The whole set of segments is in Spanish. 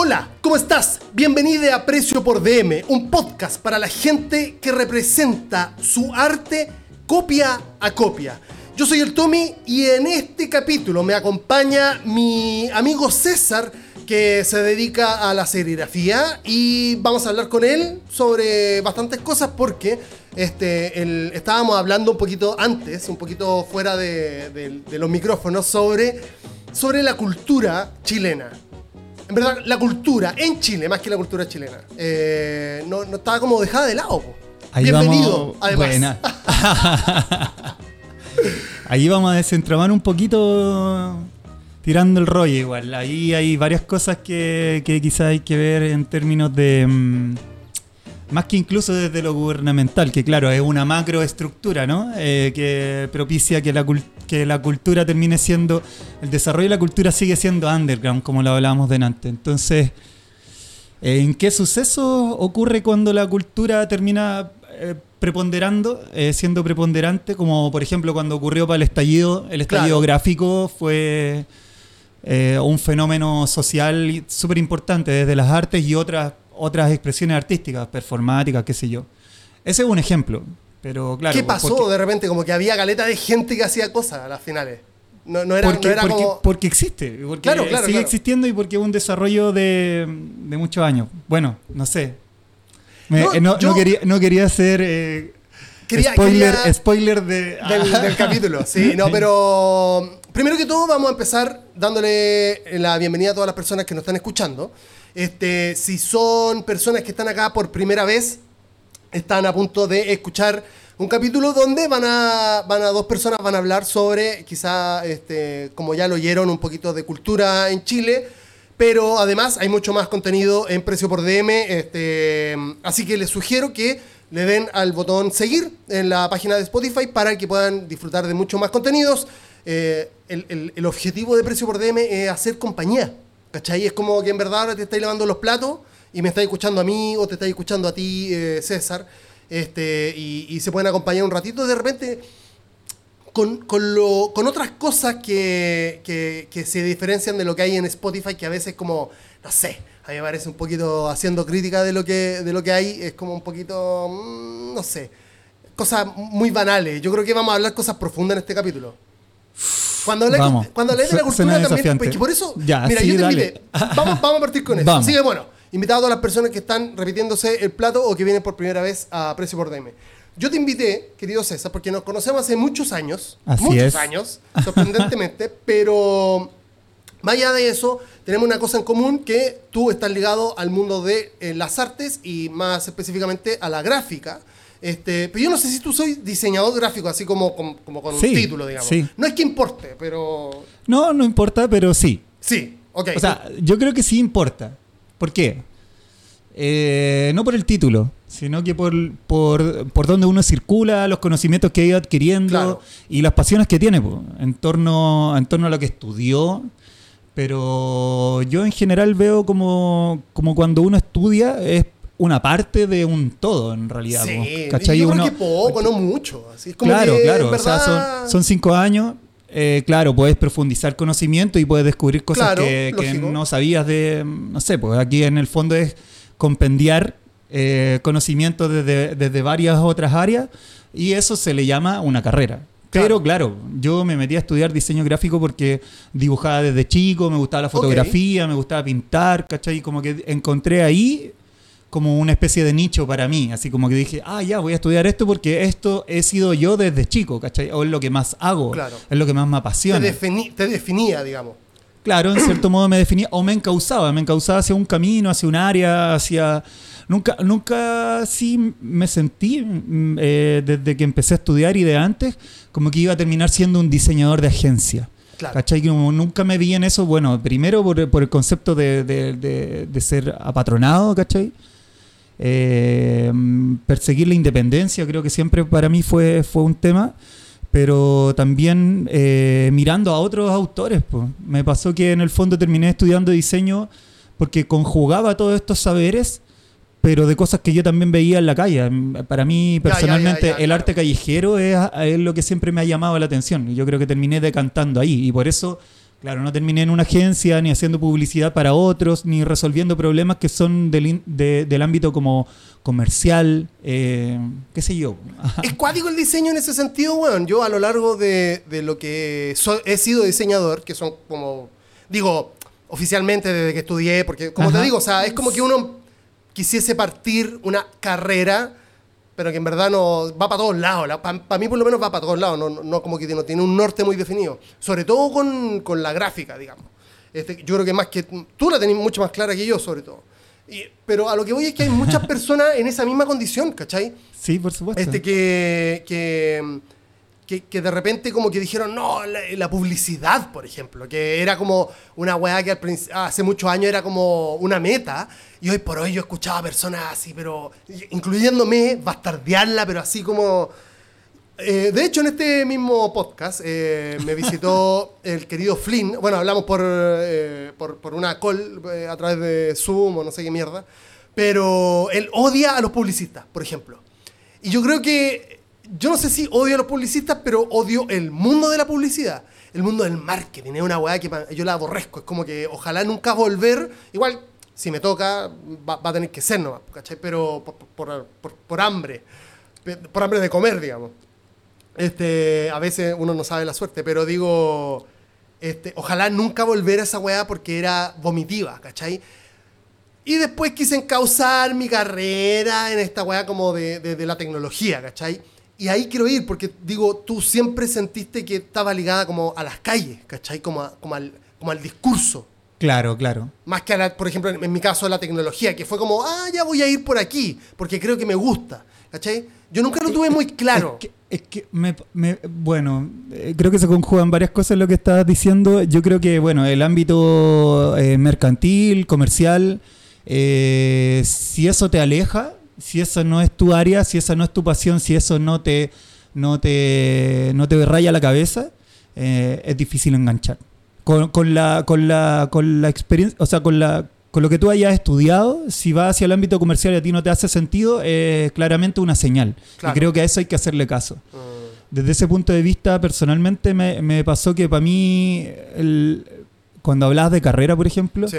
Hola, ¿cómo estás? Bienvenido a Precio por DM, un podcast para la gente que representa su arte copia a copia. Yo soy el Tommy y en este capítulo me acompaña mi amigo César que se dedica a la serigrafía y vamos a hablar con él sobre bastantes cosas porque este, estábamos hablando un poquito antes, un poquito fuera de, de- de los micrófonos sobre, sobre la cultura chilena. En verdad, la cultura en Chile, más que la cultura chilena, eh, no, no estaba como dejada de lado. Ahí Bienvenido, vamos, además. buena. Ahí vamos a desentramar un poquito tirando el rollo igual. Ahí hay varias cosas que, que quizás hay que ver en términos de... mm, más que incluso desde lo gubernamental, que claro, es una macroestructura, ¿no? Eh, que propicia que la, cul- que la cultura termine siendo... El desarrollo de la cultura sigue siendo underground, como lo hablábamos delante. Entonces... ¿En qué suceso ocurre cuando la cultura termina eh, preponderando, eh, siendo preponderante? Como por ejemplo cuando ocurrió para el estallido, el estallido Claro. gráfico fue eh, un fenómeno social súper importante desde las artes y otras, otras expresiones artísticas, performáticas, qué sé yo. Ese es un ejemplo, pero claro. ¿Qué pasó porque- de repente? Como que había caleta de gente que hacía cosas a las finales. No, no era, porque, no era porque- como... porque existe, porque Claro, claro, sigue claro. existiendo y porque es un desarrollo de, de muchos años. Bueno, no sé. Me- No, eh, no, yo- no quería, no quería ser eh, Quería- spoiler, quería- spoiler de... del, del capítulo, sí, no, pero primero que todo vamos a empezar dándole la bienvenida a todas las personas que nos están escuchando. Este, si son personas que están acá por primera vez, están a punto de escuchar un capítulo donde van a, van a dos personas van a hablar sobre, quizá, este, como ya lo oyeron, un poquito de cultura en Chile, pero además hay mucho más contenido en precio por DM, este, así que les sugiero que le den al botón seguir en la página de Spotify para que puedan disfrutar de mucho más contenidos. Eh, el, el- el objetivo de precio por DM es hacer compañía, ¿cachai? Es como que en verdad ahora te estáis lavando los platos y me estáis escuchando a mí o te estáis escuchando a ti, eh, César, este, y, y se pueden acompañar un ratito. De repente, con, con, lo- con otras cosas que, que- que se diferencian de lo que hay en Spotify, que a veces como, no sé, a mí me parece un poquito haciendo crítica de lo que, de lo que hay, es como un poquito, mm, no sé, cosas muy banales. Yo creo que vamos a hablar cosas profundas en este capítulo. Cuando hablé, cuando hablé de la cultura también, pues, por eso, Ya, mira, sí, yo te invité. Vamos, vamos a partir con eso. Vamos. Así que bueno, invitado a todas las personas que están repitiéndose el plato o que vienen por primera vez a Precio por DM. Yo te invité, querido César, porque nos conocemos hace muchos años, Así muchos es. años, sorprendentemente, pero más allá de eso, tenemos una cosa en común que tú estás ligado al mundo de eh, las artes y más específicamente a la gráfica. Este, pero yo no sé si tú soy diseñador gráfico, así como, como, como con Sí, un título, digamos. sí. No es que importe, pero No, no importa, pero sí. sí, ok. O sea, yo creo que sí importa. ¿Por qué? Eh, no por el título, sino que por, por, por donde uno circula, los conocimientos que ha ido adquiriendo Claro. y las pasiones que tiene po, en, torno, en torno a lo que estudió. Pero yo en general veo como, como cuando uno estudia es una parte de un todo en realidad. po, sí, ¿cachai? y yo Uno- que poco, no mucho. Así es como claro, que, claro. en O sea, verdad- son, son cinco años. Eh, claro, puedes profundizar conocimiento y puedes descubrir cosas Claro, que, no sabías de. No sé, pues aquí en el fondo es compendiar eh, conocimiento desde, desde varias otras áreas y eso se le llama una carrera. Pero claro, yo me metí a estudiar diseño gráfico porque dibujaba desde chico, me gustaba la fotografía, me gustaba pintar, ¿cachai? Como que encontré ahí como una especie de nicho para mí, así como que dije, ah, ya, voy a estudiar esto porque esto he sido yo desde chico, ¿cachai? O es lo que más hago, Claro. es lo que más me te, apasiona. defini- te definía, digamos. Claro, en cierto modo me definía, o me encauzaba, me encauzaba hacia un camino, hacia un área, hacia... Nunca, nunca sí me sentí, mm, eh, desde que empecé a estudiar y de antes, como que iba a terminar siendo un diseñador de agencia. Claro. ¿Cachai? Como nunca me vi en eso, bueno, primero por, por el concepto de, de- de- de ser apatronado, ¿cachai? Eh, perseguir la independencia, creo que siempre para mí fue, fue un tema, pero también eh, mirando a otros autores. pues. Me pasó que en el fondo terminé estudiando diseño porque conjugaba todos estos saberes, pero de cosas que yo también veía en la calle. Mm, Para mí, Ya, ya, personalmente, ya, ya, el arte callejero es, es lo que siempre me ha llamado la atención. Y yo creo que terminé decantando ahí. Y por eso Claro, no terminé en una agencia, ni haciendo publicidad para otros, ni resolviendo problemas que son del, in- de- del ámbito como comercial, eh, qué sé yo. Es cuático el diseño en ese sentido, weón. Yo a lo largo de, de lo que so- he sido diseñador, que son como, digo, oficialmente desde que estudié, porque como te digo, o sea, es como que uno quisiese partir una carrera, pero que en verdad no va para todos lados. Para mí por lo menos va para todos lados, no, no- no como que no tiene un norte muy definido. Sobre todo con, con la gráfica, digamos. Este, yo creo que más que tú la tenés mucho más clara que yo, sobre todo. Y- pero a lo que voy es que hay muchas personas en esa misma condición, ¿cachai? Sí, por supuesto. Este que, que, que, de repente como que dijeron, no, la, publicidad, por ejemplo, que era como una weá que hace muchos años era como una meta, y hoy por hoy yo escuchaba personas así, pero incluyéndome, bastardearla, pero así como... Eh, de hecho, en este mismo podcast eh, me visitó el querido Flynn. Bueno, hablamos por, eh, por, una call a través de Zoom o no sé qué mierda. Pero él odia a los publicistas, por ejemplo. Y yo creo que, yo no sé si odio a los publicistas, pero odio el mundo de la publicidad. El mundo del marketing. Es una weá que yo la aborrezco. Es como que ojalá nunca volver. Igual, si me toca, va, a tener que ser nomás, ¿cachai? Pero por, por, por- hambre. Por hambre de comer, digamos. Este, a veces uno no sabe la suerte, pero digo, este, ojalá nunca volver a esa weá porque era vomitiva, ¿cachai? Y después quise encauzar mi carrera en esta weá como de, de- de la tecnología, ¿cachai? Y ahí quiero ir porque, digo, tú siempre sentiste que estaba ligada como a las calles, ¿cachai? Como, a- como, al, como al discurso. Claro, claro. Más que, a la, por ejemplo, en, mi caso, a la tecnología, que fue como, ah, ya voy a ir por aquí, porque creo que me gusta, ¿cachai? Yo nunca lo tuve muy claro. Es que, es que me, me- bueno, eh, creo que se conjugan varias cosas lo que estabas diciendo. Yo creo que, bueno, el ámbito eh, mercantil, comercial, eh, si eso te aleja, si eso no es tu área, si esa no es tu pasión, si eso no te, no te, no te raya la cabeza, eh, es difícil enganchar. Con, con la, con la, con la experiencia, o sea, con la con lo que tú hayas estudiado, si va hacia el ámbito comercial y a ti no te hace sentido, es claramente una señal. Claro. Y creo que a eso hay que hacerle caso. Mm, Desde ese punto de vista, personalmente me, me pasó que para mí, el- cuando hablabas de carrera, por ejemplo, sí.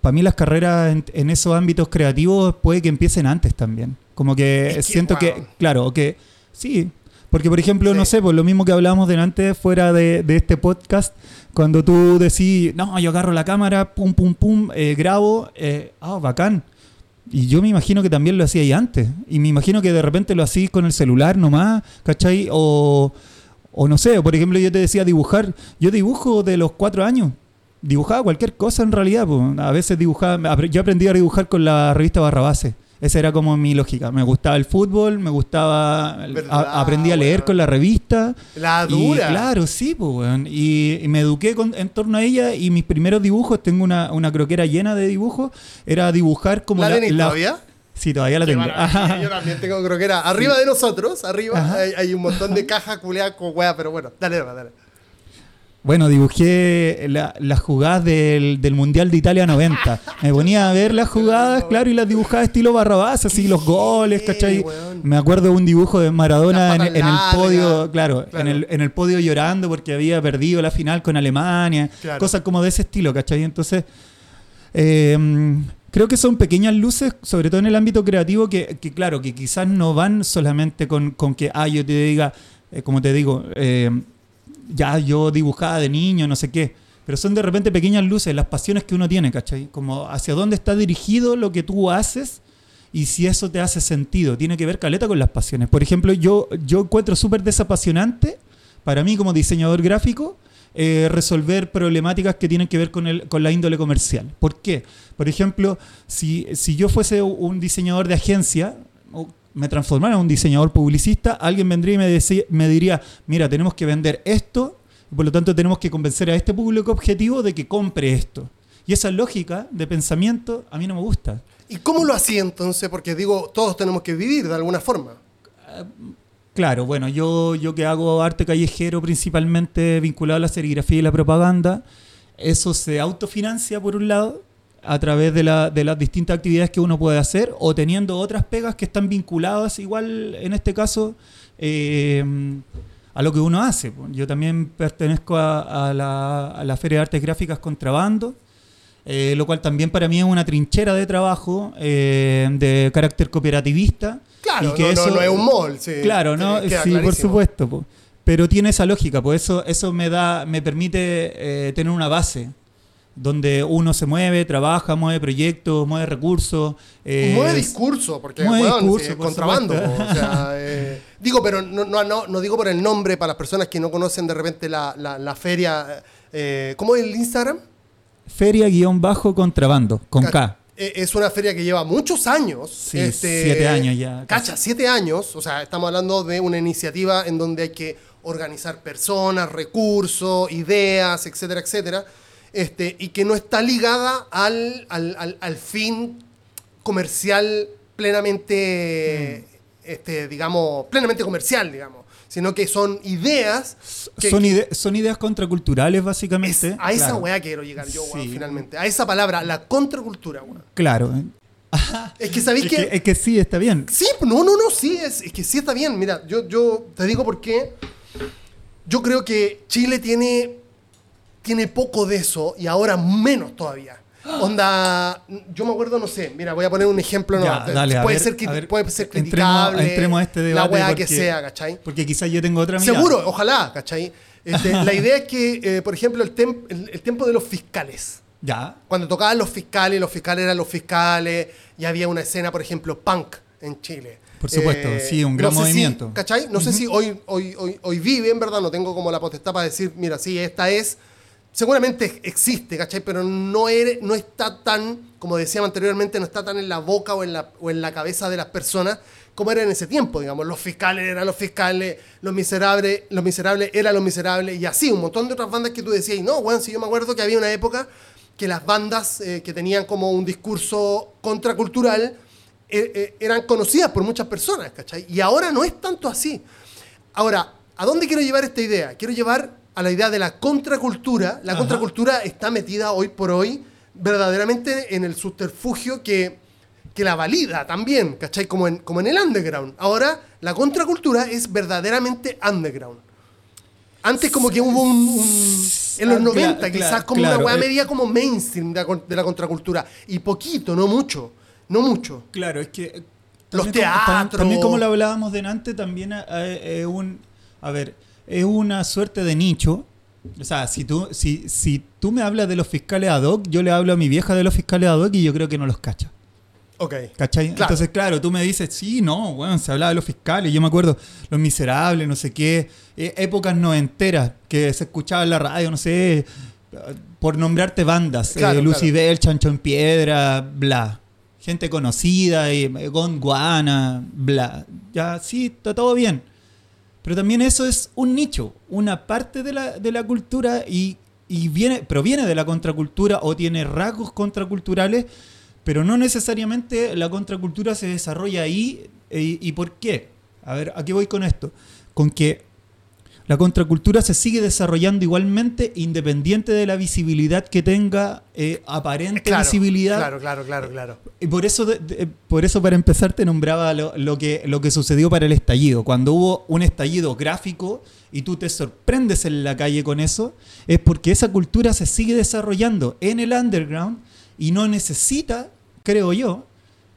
para mí las carreras en, en esos ámbitos creativos puede que empiecen antes también. Como que, Es que, siento wow. que, claro, que sí. Porque, por ejemplo, Sí. no sé, por lo mismo que hablábamos delante fuera de, de este podcast, cuando tú decís, no, yo agarro la cámara, pum, pum, pum, eh, grabo, eh, ah, bacán. Y yo me imagino que también lo hacía ahí antes. Y me imagino que de repente lo hacís con el celular nomás, ¿cachai? O, o no sé, por ejemplo, yo te decía dibujar. Yo dibujo de los cuatro años. Dibujaba cualquier cosa en realidad. po. A veces dibujaba. Yo aprendí a dibujar con la revista Barrabase. Esa era como mi lógica. Me gustaba el fútbol, me gustaba. ¿Verdad, a- aprendí a leer con la revista. La Y, dura. claro, sí, pues. Y, y me eduqué con- en torno a ella y mis primeros dibujos, tengo una, una croquera llena de dibujos, era dibujar como ¿La la... la- todavía? Sí, todavía la tengo. Yo también tengo croquera. Arriba de nosotros, arriba, hay, hay un montón de cajas culeadas con weá, pero bueno, dale, dale. dale. Bueno, dibujé la- las jugadas del, del Mundial de Italia 90. Me ponía a ver las jugadas, claro, y las dibujaba estilo Barrabás, así los goles, ¿cachai? weón. Me acuerdo de un dibujo de Maradona en, el podio, claro, claro. En, el, en el podio llorando porque había perdido la final con Alemania, Claro. cosas como de ese estilo, ¿cachai? Entonces, eh, creo que son pequeñas luces, sobre todo en el ámbito creativo, que, que, claro, que quizás no van solamente con, con que, ah, yo te diga, eh, como te digo, eh, ya yo dibujaba de niño, no sé qué. Pero son de repente pequeñas luces, las pasiones que uno tiene, ¿cachai? Como hacia dónde está dirigido lo que tú haces y si eso te hace sentido. Tiene que ver caleta con las pasiones. Por ejemplo, yo, yo encuentro súper desapasionante, para mí como diseñador gráfico, eh, resolver problemáticas que tienen que ver con, el, con la índole comercial. ¿Por qué? Por ejemplo, si, si yo fuese un diseñador de agencia, o me transformara en un diseñador publicista, alguien vendría y me, me diría, mira, tenemos que vender esto, y por lo tanto tenemos que convencer a este público objetivo de que compre esto. Y esa lógica de pensamiento a mí no me gusta. ¿Y cómo lo hacía entonces? Porque digo, todos tenemos que vivir de alguna forma. Claro, bueno, yo, yo que hago arte callejero principalmente vinculado a la serigrafía y la propaganda, eso se autofinancia por un lado a través de, la- de las distintas actividades que uno puede hacer o teniendo otras pegas que están vinculadas igual en este caso eh, a lo que uno hace. Yo también pertenezco a la, a la Feria de Artes Gráficas Contrabando, eh, lo cual también para mí es una trinchera de trabajo eh, de carácter cooperativista. Claro, y que no, eso- no es un mall. Sí, Claro, ¿no? Sí, por supuesto. po. Pero tiene esa lógica, pues eso, eso me da, me permite eh, tener una base donde uno se mueve, trabaja, mueve proyectos, mueve recursos. eh, mueve discurso, porque mueve discurso, por contrabando. o sea, eh, digo, pero no, no, no, no digo por el nombre para las personas que no conocen de repente la, la, la feria. ¿Cómo es el Instagram? Feria-contrabando, con K. Eh, Es una feria que lleva muchos años. este, Sí, siete años ya, Cacha, casi. siete años. O sea, estamos hablando de una iniciativa en donde hay que organizar personas, recursos, ideas, etcétera, etcétera. Este, y que no está ligada al, al, al- al fin comercial plenamente, Mm. este, digamos, plenamente comercial, digamos. Sino que son ideas que, son, ide- son ideas contraculturales, es- básicamente. a esa claro. weá quiero llegar yo, weón, Sí. finalmente. A esa palabra, la contracultura, weón. Claro. Es que sabéis Es que, que, es que sí, está bien. Sí, no, no, no, sí, es, es que sí está bien. Mira, yo, yo te digo por qué. Yo creo que Chile tiene, tiene poco de eso y ahora menos todavía. Onda, yo me acuerdo, no sé, mira, voy a poner un ejemplo. no, Ya, dale, a puede, ver, ser, a ver, puede ser entremos- criticable. entremos a este debate La weá que porque- sea, ¿cachai? Porque quizás yo tengo otra mirada. Seguro, ojalá, ¿cachai? Este, la idea es que, eh, por ejemplo, el, tem- el- el tiempo de los fiscales. Ya. Cuando tocaban los fiscales, los fiscales eran los fiscales, y había una escena, por ejemplo, punk en Chile. Eh, Por supuesto, sí, un gran no sé si- movimiento. ¿Cachai? No sé si hoy, hoy, hoy, hoy vive, en verdad, no tengo como la potestad para decir, mira, sí, esta es. Seguramente existe, ¿cachai? Pero no, no está tan, como decíamos anteriormente, no está tan en la boca o en la, o en la cabeza de las personas como era en ese tiempo, digamos. Los fiscales eran los fiscales, los miserables, los miserables eran los miserables, y así, un montón de otras bandas que tú decías, y no, bueno, si yo me acuerdo que había una época que las bandas eh, que tenían como un discurso contracultural eh, eh, eran conocidas por muchas personas, ¿cachai? Y ahora no es tanto así. Ahora, ¿a dónde quiero llevar esta idea? Quiero llevar a la idea de la contracultura. La Ajá. contracultura está metida hoy por hoy verdaderamente en el subterfugio que, que la valida también, ¿cachai? Como en, como en el underground. Ahora, la contracultura es verdaderamente underground. Antes como que hubo un... un- en los Ah, 90 claro, quizás como claro, una weá eh. media como mainstream de la, de la contracultura. Y poquito, no mucho. No mucho. Claro, es que. eh, Los como- teatros. También, como lo hablábamos delante, también eh, es un. A ver, es una suerte de nicho. O sea, si tú, si, si tú me hablas de los fiscales ad hoc, yo le hablo a mi vieja de los fiscales ad hoc y yo creo que no los cacha. Ok. ¿Cachai? Claro. Entonces, claro, tú me dices, sí, no, bueno, se hablaba de los fiscales, yo me acuerdo, los miserables, no sé qué, eh, épocas noventeras que se escuchaba en la radio, no sé, eh, por nombrarte bandas, Claro, eh, Lucy claro. Bell, Chancho en Piedra, bla. Gente conocida, y eh, Gondwana, bla. Ya, sí, está todo bien. Pero también eso es un nicho, una parte de la, de la cultura y, y viene, proviene de la contracultura o tiene rasgos contraculturales, pero no necesariamente la contracultura se desarrolla ahí. eh, ¿Y, por qué? A ver, ¿a qué voy con esto? Con que la contracultura se sigue desarrollando igualmente independiente de la visibilidad que tenga, eh, aparente Claro, visibilidad. Claro, claro, claro, claro. Y por eso, de- de- por eso para empezar, te nombraba lo, lo que, lo que sucedió para el estallido. Cuando hubo un estallido gráfico y tú te sorprendes en la calle con eso, es porque esa cultura se sigue desarrollando en el underground y no necesita, creo yo,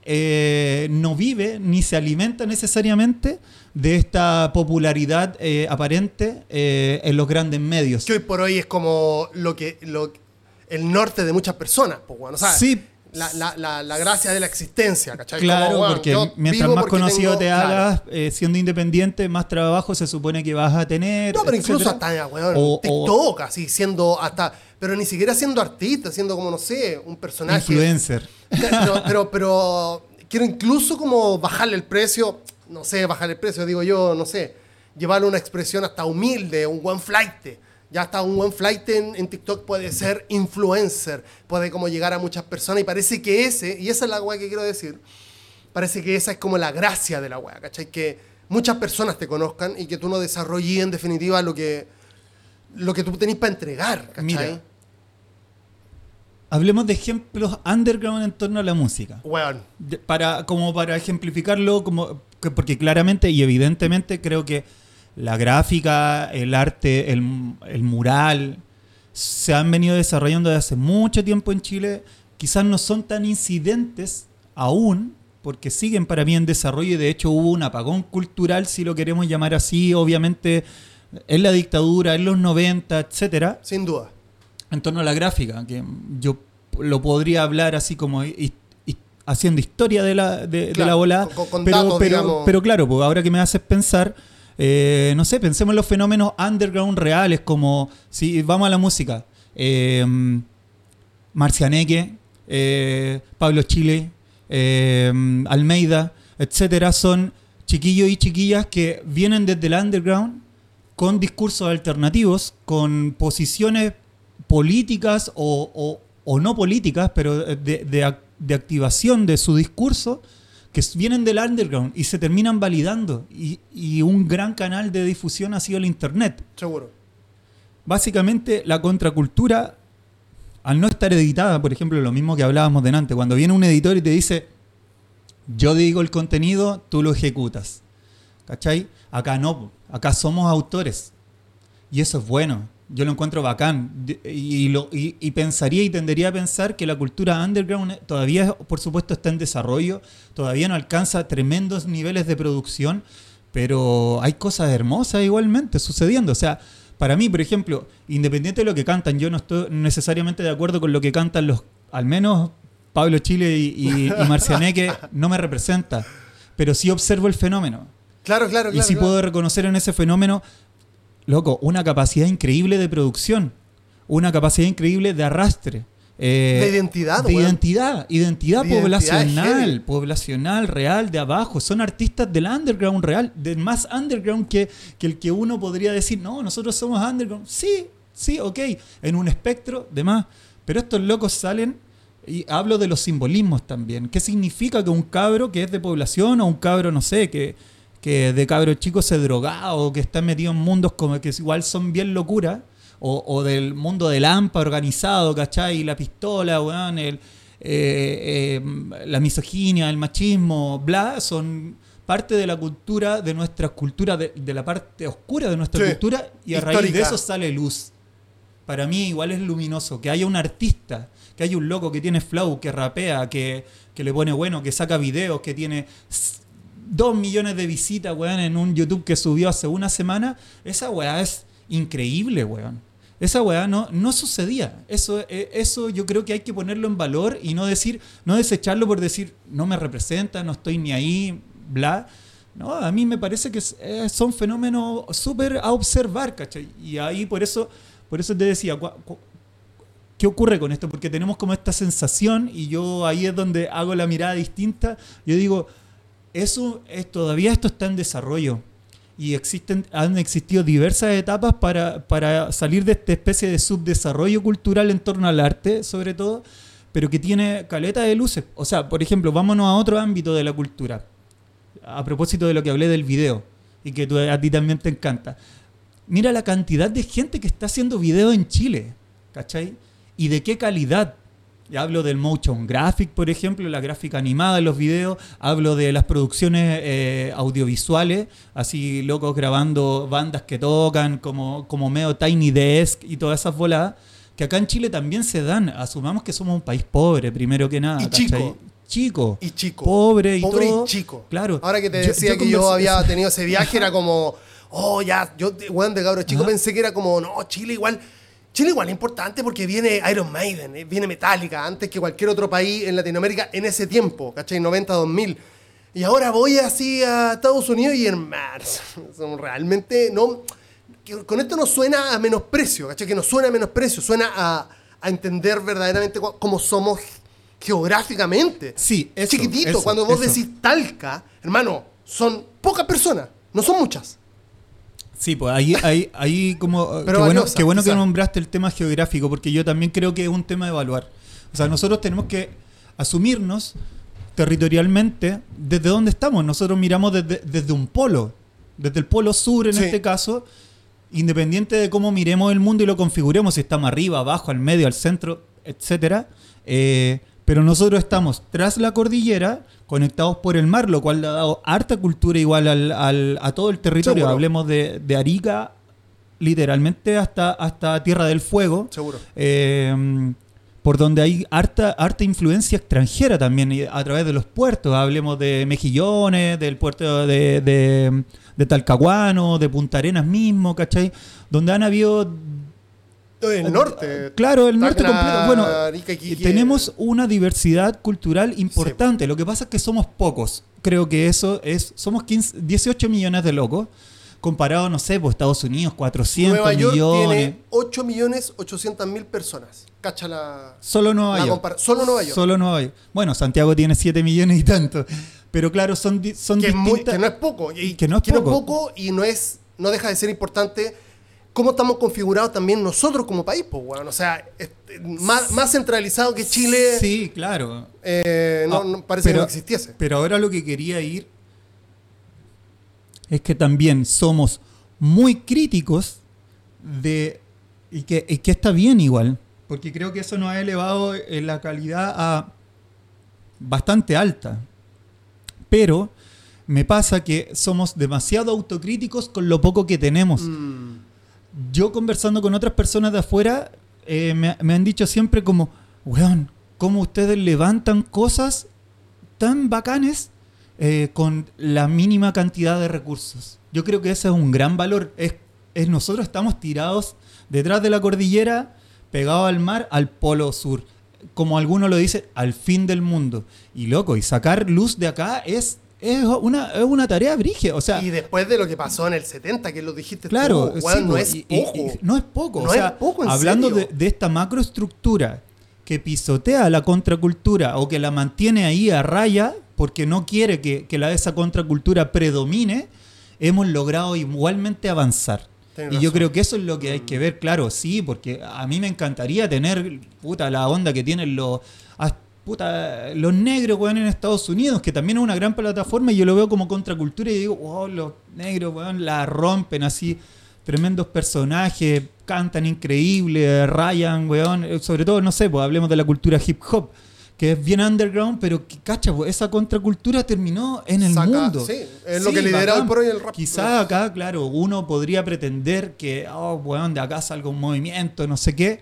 eh, no vive ni se alimenta necesariamente de esta popularidad eh, aparente eh, en los grandes medios. Que hoy por hoy es como lo que lo, el norte de muchas personas, pues, bueno, ¿sabes? Sí. La, la, la, la gracia de la existencia, ¿cachai? Claro, Como, bueno, porque mientras más porque conocido tengo- te claro. hagas, eh, siendo independiente, más trabajo se supone que vas a tener. No, pero incluso hasta, weón, O- o TikTok, así, siendo hasta... Pero ni siquiera siendo artista, siendo como, no sé, un personaje... influencer. Pero, pero, pero quiero incluso como bajarle el precio, no sé, bajarle el precio, digo yo, no sé, llevarle una expresión hasta humilde, un one flight. Ya hasta un one flight en, en TikTok puede ser influencer, puede como llegar a muchas personas y parece que ese, y esa es la weá que quiero decir, parece que esa es como la gracia de la weá, ¿cachai? Que muchas personas te conozcan y que tú no desarrolles en definitiva lo que, lo que tú tenés para entregar, ¿cachai? Mira. Hablemos de ejemplos underground en torno a la música. De- para, como para ejemplificarlo, como, que- porque claramente y evidentemente creo que la gráfica, el arte, el, el mural, se han venido desarrollando desde hace mucho tiempo en Chile. Quizás no son tan incidentes aún, porque siguen para mí en desarrollo y de hecho hubo un apagón cultural, si lo queremos llamar así, obviamente en la dictadura, en los 90, etcétera, Sin duda. en torno a la gráfica, que yo lo podría hablar así como hi- hi- haciendo historia de la, de, la bola, con- con pero, datos, pero, digamos. pero claro, pues ahora que me haces pensar, eh, no sé, pensemos en los fenómenos underground reales, como si vamos a la música, eh, Marcianeque, eh, Pablo Chile, eh, Almeida, etcétera, son chiquillos y chiquillas que vienen desde el underground con discursos alternativos, con posiciones políticas o, o- o no políticas, pero de, de ac- de activación de su discurso, que vienen del underground y se terminan validando. Y, y un gran canal de difusión ha sido el Internet. Seguro. Básicamente la contracultura, al no estar editada, por ejemplo, lo mismo que hablábamos delante, cuando viene un editor y te dice, yo digo el contenido, tú lo ejecutas. ¿Cachai? Acá no. Acá somos autores. Y eso es bueno. Yo lo encuentro bacán. De- Y, lo- y- y pensaría y tendería a pensar que la cultura underground todavía, por supuesto, está en desarrollo, todavía no alcanza tremendos niveles de producción, pero hay cosas hermosas igualmente sucediendo. O sea, para mí, por ejemplo, independiente de lo que cantan, yo no estoy necesariamente de acuerdo con lo que cantan los, al menos Pablo Chile y, y, y Marcianeque no me representa, pero sí observo el fenómeno. Claro, claro, Y claro. sí claro. puedo reconocer en ese fenómeno, loco, una capacidad increíble de producción, una capacidad increíble de arrastre. eh, De identidad, De identidad, identidad De identidad poblacional, poblacional, real, de abajo. Son artistas del underground real, del más underground que, que el que uno podría decir, no, nosotros somos underground. Sí, sí, ok, en un espectro de más. Pero estos locos salen y hablo de los simbolismos también. ¿Qué significa que un cabro que es de población o un cabro, no sé, que, que de cabro chico se droga o que está metido en mundos como que igual son bien locura? O, o del mundo del AMPA organizado, ¿cachai? La pistola, weón, el, eh, eh, la misoginia, el machismo, bla, son parte de la cultura, de nuestra cultura, de, de la parte oscura de nuestra Sí, cultura, y a raíz de eso sale luz. Para mí igual es luminoso, que haya un artista, que haya un loco que tiene flow, que rapea, que, que le pone bueno, que saca videos, que tiene s- dos millones de visitas, weón, en un YouTube que subió hace una semana, esa weá es increíble, weón. Esa weá no, no sucedía. Eso, eh, eso yo creo que hay que ponerlo en valor y no decir, no desecharlo por decir, no me representa, no estoy ni ahí, bla. No, a mí me parece que eh, son fenómenos súper a observar, ¿cachai? Y ahí por eso, por eso te decía, ¿qué ocurre con esto? Porque tenemos como esta sensación y yo ahí es donde hago la mirada distinta. Yo digo, eso es, todavía esto está en desarrollo y existen, han existido diversas etapas para, para salir de esta especie de subdesarrollo cultural en torno al arte, sobre todo, pero que tiene caleta de luces. O sea, por ejemplo, vámonos a otro ámbito de la cultura. A propósito de lo que hablé del video y que tú- a ti también te encanta. Mira la cantidad de gente que está haciendo video en Chile, ¿cachai? Y de qué calidad. Hablo del motion graphic, por ejemplo, la gráfica animada de los videos. Hablo de las producciones eh, audiovisuales, así locos grabando bandas que tocan, como, como medio Tiny Desk y todas esas voladas, que acá en Chile también se dan. Asumamos que somos un país pobre, primero que nada. Y chico. Chico. Y chico. Pobre y Pobre todo. y chico. Claro. Ahora que te Yo- decía yo que yo había tenido ese viaje, era como, oh, ya, yo, weón, de cabro chico Ajá. pensé que era como, no, Chile igual. Chile igual es importante porque viene Iron Maiden, eh, viene Metallica, antes que cualquier otro país en Latinoamérica en ese tiempo, ¿cachai? 90, 2000. Y ahora voy así a Estados Unidos y en marzo. Son realmente, no. Con esto no suena a menosprecio, ¿cachai? Que no suena a menosprecio, suena a, a entender verdaderamente cómo somos geográficamente. Sí, eso, Chiquitito, eso, cuando vos eso. decís Talca, hermano, son pocas personas, no son muchas. Sí, pues ahí, ahí, ahí como... Pero qué bueno, qué bueno que nombraste el tema geográfico, porque yo también creo que es un tema de evaluar. O sea, nosotros tenemos que asumirnos territorialmente desde dónde estamos. Nosotros miramos desde, desde un polo, desde el polo sur en Sí. este caso, independiente de cómo miremos el mundo y lo configuremos, si estamos arriba, abajo, al medio, al centro, etcétera, eh, Pero nosotros estamos tras la cordillera, conectados por el mar, lo cual le ha dado harta cultura igual al- al- a todo el territorio. Seguro. Hablemos de, de Arica, literalmente hasta, hasta Tierra del Fuego. Seguro. Eh, por donde hay harta, harta influencia extranjera también a través de los puertos. Hablemos de Mejillones, del puerto de, de, de Talcahuano, de Punta Arenas mismo, ¿cachai? Donde han habido, El norte. claro, el norte Tacna, completo. Bueno, Iquique. tenemos una diversidad cultural importante. Lo que pasa es que somos pocos. Creo que eso es. Somos 15, 18 millones de locos. Comparado, no sé, pues Estados Unidos, 400 Nueva York millones. tiene 8 millones 800 mil personas. Cacha la. Solo Nueva La York. solo Nueva York. Solo Nueva York. Bueno, Santiago tiene 7 millones y tanto. Pero claro, son, son que, es muy- distintas. que no es poco. Y, Que no es poco. y no es no deja de ser importante cómo estamos configurados también nosotros como país, pues, weón. O sea, más, más centralizado que Chile, Sí, claro. eh, no, Ah, no- parece pero- que no existiese. Pero ahora lo que quería ir es que también somos muy críticos de. Y que, y que está bien igual. Porque creo que eso nos ha elevado la calidad a bastante alta. Pero me pasa que somos demasiado autocríticos con lo poco que tenemos. Mm, yo conversando con otras personas de afuera, eh, me, han dicho siempre como, weón, ¿cómo ustedes levantan cosas tan bacanes eh, con la mínima cantidad de recursos? Yo creo que ese es un gran valor. Es nosotros estamos tirados detrás de la cordillera, pegados al mar, al polo sur. Como alguno lo dice, al fin del mundo. Y loco, y sacar luz de acá es, es, una, es una tarea brigia. O sea, y después de lo que pasó en el 70, que lo dijiste Claro, tú, sí, no es y- poco. y no es poco. No o sea, es poco, en hablando de, serio. de esta macroestructura que pisotea la contracultura o que la mantiene ahí a raya porque no quiere que, que la, esa contracultura predomine, hemos logrado igualmente avanzar. Y yo razón. Mm. creo que eso es lo que hay que ver, claro, sí, porque a mí me encantaría tener puta la onda que tienen los puta, los negros weón, en Estados Unidos, que también es una gran plataforma y yo lo veo como contracultura y digo, wow, los negros weón, la rompen así, tremendos personajes, cantan increíble, rayan, weón, eh, sobre todo, no sé, pues hablemos de la cultura hip hop. Que es bien underground, pero que, cacha, pues, esa contracultura terminó en el Saca- mundo. sí, es lo que lidera por hoy el rap. Quizá acá, claro, uno podría pretender que, oh, weón, de acá salga un movimiento, no sé qué.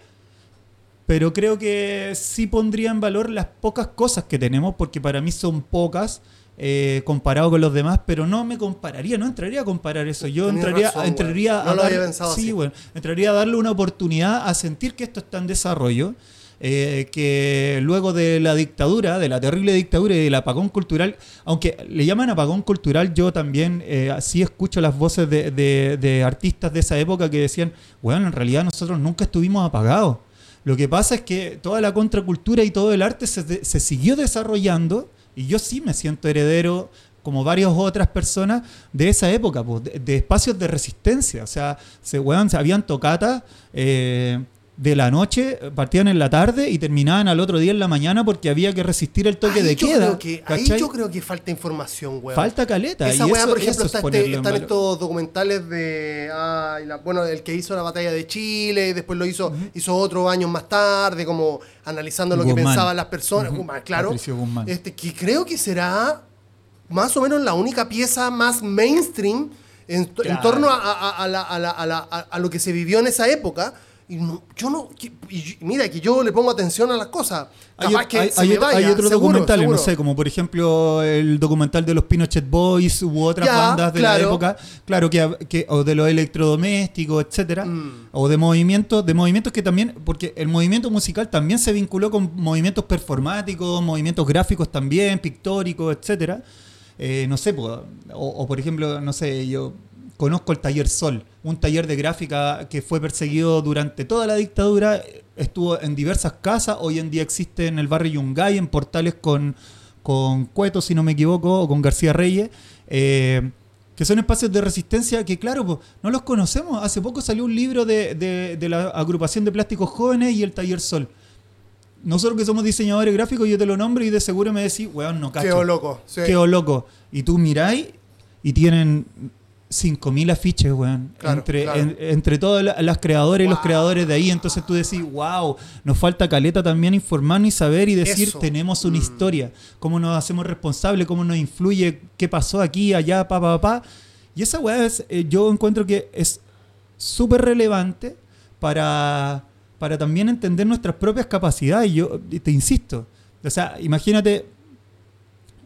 Pero creo que sí pondría en valor las pocas cosas que tenemos, porque para mí son pocas eh, comparado con los demás, pero no me compararía, no entraría a comparar eso. Yo entraría, razón, entraría weón. No a lo había dar- pensado sí, así. weón, entraría a darle una oportunidad a sentir que esto está en desarrollo. eh, que luego de la dictadura, de la terrible dictadura y del apagón cultural, aunque le llaman apagón cultural, yo también eh, así escucho las voces de, de- de artistas de esa época que decían, bueno, en realidad nosotros nunca estuvimos apagados. Lo que pasa es que toda la contracultura y todo el arte se, siguió desarrollando y yo sí me siento heredero, como varias otras personas, de esa época, pues, de, de espacios de resistencia. O sea, se, weón, se habían tocatas eh, de la noche, partían en la tarde y terminaban al otro día en la mañana porque había que resistir el toque Ahí de yo queda. creo que, ahí yo creo que falta información, weón. Falta caleta. Esa y weá, eso- por ejemplo, es está este- están valor. estos documentales de. la- bueno, el que hizo la batalla de Chile, y después lo hizo, hizo otro años más tarde, como analizando lo que pensaban las personas. Ujú, Guzmán, claro. Guzmán. Este, que creo que será más o menos la única pieza más mainstream en, to- en Claro. torno a, a- a la- a la- a la- a- a lo que se vivió en esa época. Y no- yo no. que- y mira, que yo le pongo atención a las cosas. Hay, Capaz ot- que hay- se hay me ot- vaya, hay otros seguro, documentales, seguro. no sé, como por ejemplo el documental de los Pinochet Boys u otras Ya, bandas de claro. la época, claro, que, que- o de los electrodomésticos, etcétera, Mm. o de movimientos, de movimientos que también, porque el movimiento musical también se vinculó con movimientos performáticos, movimientos gráficos también, pictóricos, etcétera. Eh, no sé, o, o por ejemplo, no sé, yo conozco el Taller Sol, un taller de gráfica que fue perseguido durante toda la dictadura, estuvo en diversas casas, hoy en día existe en el barrio Yungay, en portales con, con Cueto, si no me equivoco, o con García Reyes, eh, que son espacios de resistencia que, claro, no los conocemos. Hace poco salió un libro de, de- de la agrupación de plásticos jóvenes y el Taller Sol. Nosotros que somos diseñadores gráficos, yo te lo nombro y de seguro me decís, weón, no cacho. Qué loco. sí. Loco. Y tú miráis y tienen 5.000 afiches, weón. Claro, entre, claro. en- entre todas la- las creadoras y los creadores de ahí. Entonces tú decís, wow, nos falta caleta también informarnos y saber y decir, Eso. tenemos una Mm. historia. Cómo nos hacemos responsables, cómo nos influye, qué pasó aquí, allá, pa, pa, pa. Y esa weá es, eh, yo encuentro que es súper relevante para, para también entender nuestras propias capacidades. Y yo te insisto, o sea, imagínate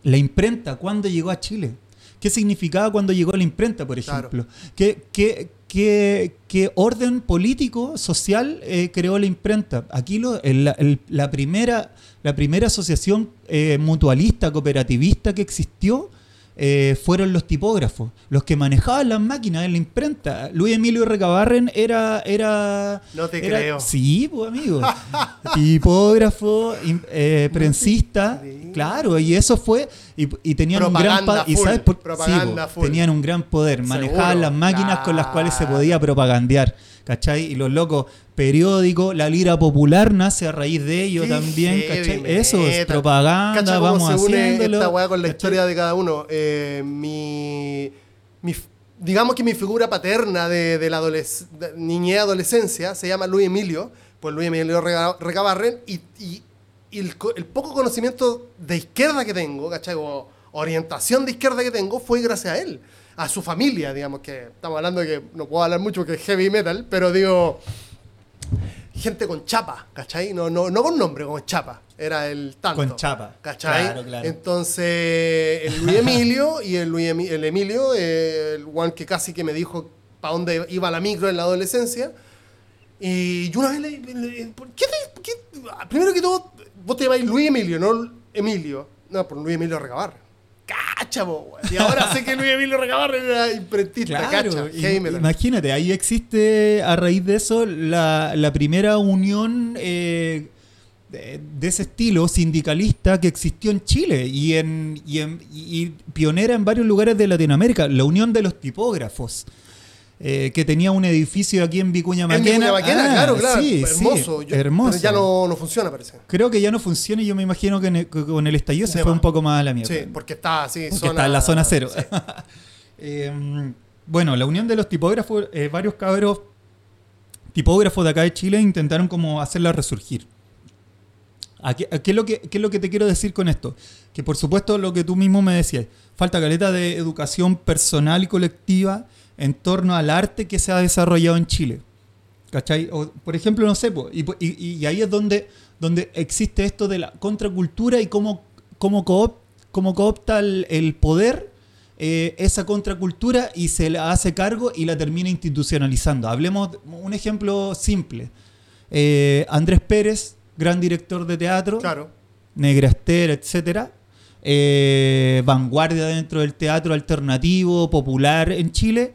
la imprenta, ¿cuándo llegó a Chile? ¿Qué significaba cuando llegó la imprenta, por Claro. ejemplo? ¿Qué, qué, qué- qué orden político, social eh, creó la imprenta? Aquí lo- el- la, el- la primera, la primera asociación eh, mutualista, cooperativista que existió eh, fueron los tipógrafos, los que manejaban las máquinas en la imprenta. Luis Emilio Recabarren era... era No te era- creo. Sí, pues amigo. Tipógrafo, im- eh, prensista, claro, y eso fue, y, y tenían un gran pa- y full, sabes por- sí, propaganda po, full. tenían un gran poder, manejaban Seguro, las máquinas con las cuales se podía propagandear, ¿cachai? Y los locos, periódico, la lira popular nace a raíz de ello Qué también, ¿cachai? Eso es propaganda, vamos se une esta weá con la ¿cachai? historia de cada uno. Eh, mi, mi digamos que mi figura paterna de, de la adoles- de niñez adolescencia se llama Luis Emilio, pues Luis Emilio Recabarren, y, y- y el, el poco conocimiento de izquierda que tengo, ¿cachai? O orientación de izquierda que tengo fue gracias a él, a su familia, digamos que estamos hablando de que no puedo hablar mucho porque es heavy metal, pero digo, gente con chapa, ¿cachai? No, no, no con nombre, con chapa. Era el tanto. Con chapa. ¿Cachai? Claro, claro. Entonces, el Luis Emilio y el, Luis el Emilio, eh, el one que casi que me dijo para dónde iba la micro en la adolescencia. Y yo una vez le. le- ¿por ¿qué primero que todo, vos te llamáis Luis Emilio, no Emilio. No, por Luis Emilio Recabarre. Cacha, po. Y ahora sé que Luis Emilio Recabarre era imprentista, Claro, cacha. y- heavy metal. imagínate, ahí existe a raíz de eso la, la primera unión eh, de, de ese estilo sindicalista que existió en Chile y, en, y, en- y pionera en varios lugares de Latinoamérica, la unión de los tipógrafos. Eh, que tenía un edificio aquí en Vicuña En Maquena. Vicuña Maquena, Ah, claro, claro. sí, sí, hermoso. Yo- hermoso. Pero ya no, no funciona, parece. Creo que ya no funciona y yo me imagino que, en el- que con el estallido se fue un poco más a la mierda. Sí, porque está así. Está en la zona cero. Eh, bueno, la unión de los tipógrafos, eh, varios cabros tipógrafos de acá de Chile intentaron como hacerla resurgir. ¿A qué, a qué es lo que, qué es lo que te quiero decir con esto? Que por supuesto lo que tú mismo me decías, falta caleta de educación personal y colectiva en torno al arte que se ha desarrollado en Chile. ¿Cachai? O, por ejemplo, no sé, po, y, y- y ahí es donde, donde existe esto de la contracultura y cómo, cómo, coop- cómo coopta el, el poder eh, esa contracultura y se la hace cargo y la termina institucionalizando. Hablemos de un ejemplo simple. Eh, Andrés Pérez, gran director de teatro, Claro. Negra Esther, etcétera. Eh, vanguardia dentro del teatro alternativo, popular en Chile.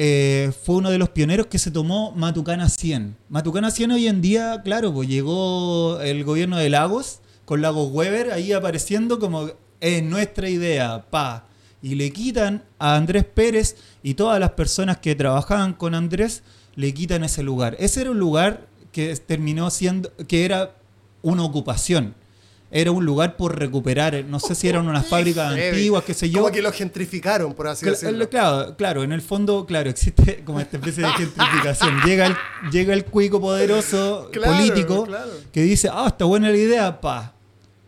Eh, fue uno de los pioneros que se tomó Matucana 100. Matucana 100 hoy en día, claro, pues llegó el gobierno de Lagos, con Lagos Weber ahí apareciendo como es nuestra idea, pa. Y le quitan a Andrés Pérez y todas las personas que trabajaban con Andrés, le quitan ese lugar. Ese era un lugar que terminó siendo, que era una ocupación. Era un lugar por recuperar. No sé si eran unas fábricas antiguas, qué sé yo. Como que lo gentrificaron, por así Cla- decirlo. Claro, claro, en el fondo, claro, existe como esta especie de gentrificación. Llega el, llega el cuico poderoso Claro, político claro. que dice, ah, está buena la idea, pa,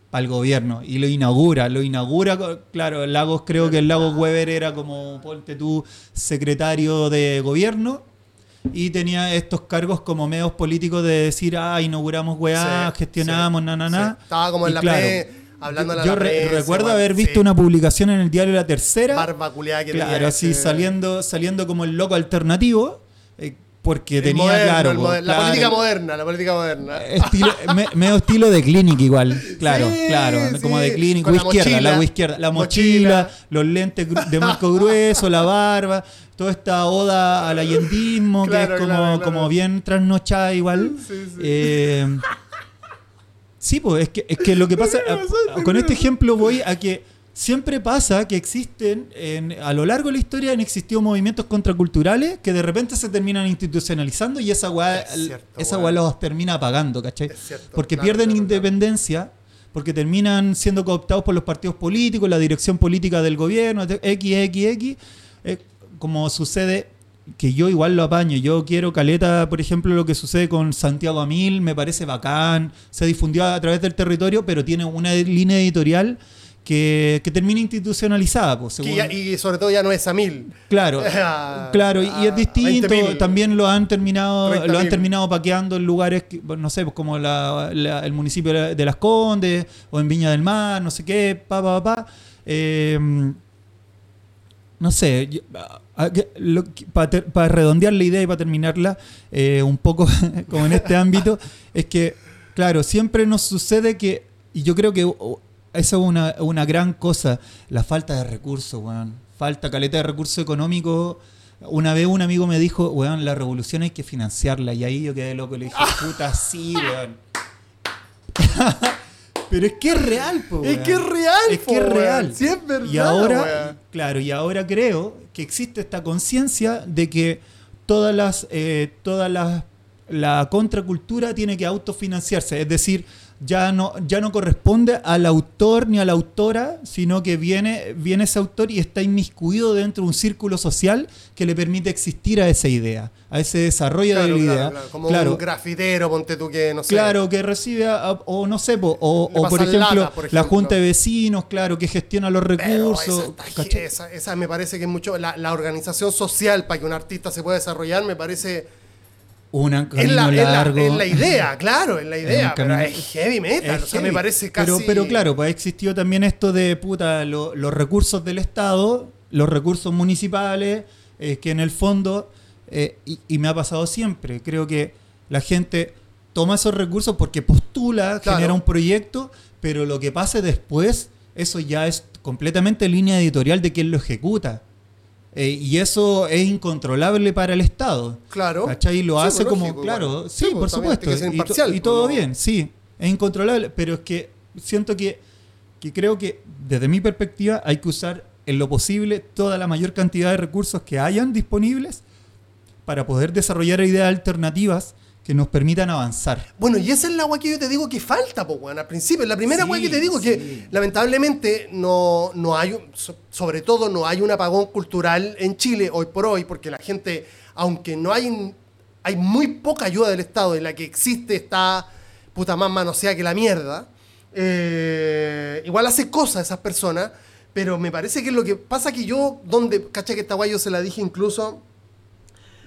para el gobierno. Y lo inaugura, lo inaugura, co- claro, Lagos, creo que el Lagos Weber era como, ponte tú, secretario de gobierno. Y tenía estos cargos como medios políticos de decir, ah, inauguramos weá, Sí, gestionamos, sí, na, na, na. sí. Estaba como en la claro, pre- hablando Yo la re- prensa, recuerdo igual, haber visto una publicación en el diario La Tercera. barba que Claro, así saliendo, saliendo como el loco alternativo, eh, porque el tenía, moderno, claro, po, la claro, política moderna, la política moderna. estilo, me- medio estilo de Clinic igual, claro, Sí, claro, como sí. de Clinic, la izquierda, mochila, la izquierda, la mochila, mochila. los lentes de marco grueso, la barba, toda esta oda al allendismo, Claro, que es como, como bien trasnochada igual. Sí, sí. Eh, sí, pues es que, es que lo que pasa, a- con este ejemplo voy a que siempre pasa que existen, en- a lo largo de la historia han existido movimientos contraculturales que de repente se terminan institucionalizando y esa weá, Es esa weá los termina apagando, ¿cachai? Cierto, porque claro, pierden claro, claro. independencia, porque terminan siendo cooptados por los partidos políticos, la dirección política del gobierno, X, X, X. eh, como sucede, que yo igual lo apaño. Yo quiero caleta, por ejemplo, lo que sucede con Santiago Amil, me parece bacán. Se difundió a través del territorio, pero tiene una línea editorial que, que termina institucionalizada. Pues, según- ya- y sobre todo ya no es a mil. Claro, claro, y es distinto. 20.000. También lo han terminado, 30.000. lo han terminado paqueando en lugares, que, no sé, pues como la- la- el municipio de Las Condes o en Viña del Mar, no sé qué, pa, pa, pa. pa. Eh, no sé, para redondear la idea y para terminarla eh, un poco como en este ámbito, es que, claro, siempre nos sucede que, y yo creo que eso es una, una gran cosa, la falta de recursos, weón. Falta caleta de recursos económicos. Una vez un amigo me dijo, weón, la revolución hay que financiarla. Y ahí yo quedé loco, le dije, puta, sí, weón. Pero es que es real, po, Es weón. que es real, Es po, que es weón. real. Sí, es verdad, Y ahora, weón. claro, y ahora creo que existe esta conciencia de que todas las, eh, todas las, la contracultura tiene que autofinanciarse. Es decir, ya no, ya no corresponde al autor ni a la autora, sino que viene, viene ese autor y está inmiscuido dentro de un círculo social que le permite existir a esa idea, a ese desarrollo Claro, de la claro, idea. claro. Como un grafitero, ponte tú que no sé. Claro, que recibe, a- o no sé, po, o, o por, ejemplo, lata, por la junta de vecinos, claro, que gestiona los recursos. esa, esa, esa me parece que es mucho. La, la organización social para que un artista se pueda desarrollar me parece. Un Es camino la, largo. es la idea, claro, es la idea. pero es heavy metal. Es o sea, heavy. me parece casi. Pero, pero claro, pues existió también esto de puta, lo- los recursos del Estado, los recursos municipales, eh, que en el fondo, eh, y, y me ha pasado siempre, creo que la gente toma esos recursos porque postula, Claro. genera un proyecto, pero lo que pase después, eso ya es completamente línea editorial de quien lo ejecuta. Eh, y eso es incontrolable para el Estado. Claro. ¿Cachai? Lo Sí, hace como, lógico, claro, igual. sí, Sí, por pues, supuesto. y, to- imparcial, y todo pues, no. bien, sí, es incontrolable, pero es que siento que, que creo que desde mi perspectiva hay que usar en lo posible toda la mayor cantidad de recursos que hayan disponibles para poder desarrollar ideas alternativas que nos permitan avanzar. Bueno, y esa es la agua que yo te digo que falta, pues, bueno, al principio. La primera Sí, agua que te digo sí. que lamentablemente no, no hay, sobre todo no hay un apagón cultural en Chile hoy por hoy, porque la gente, aunque no hay, hay muy poca ayuda del Estado, y la que existe está puta más manoseada que la mierda, eh, igual hace cosas esas personas, pero me parece que es lo que pasa que yo, donde, caché que esta guay yo se la dije incluso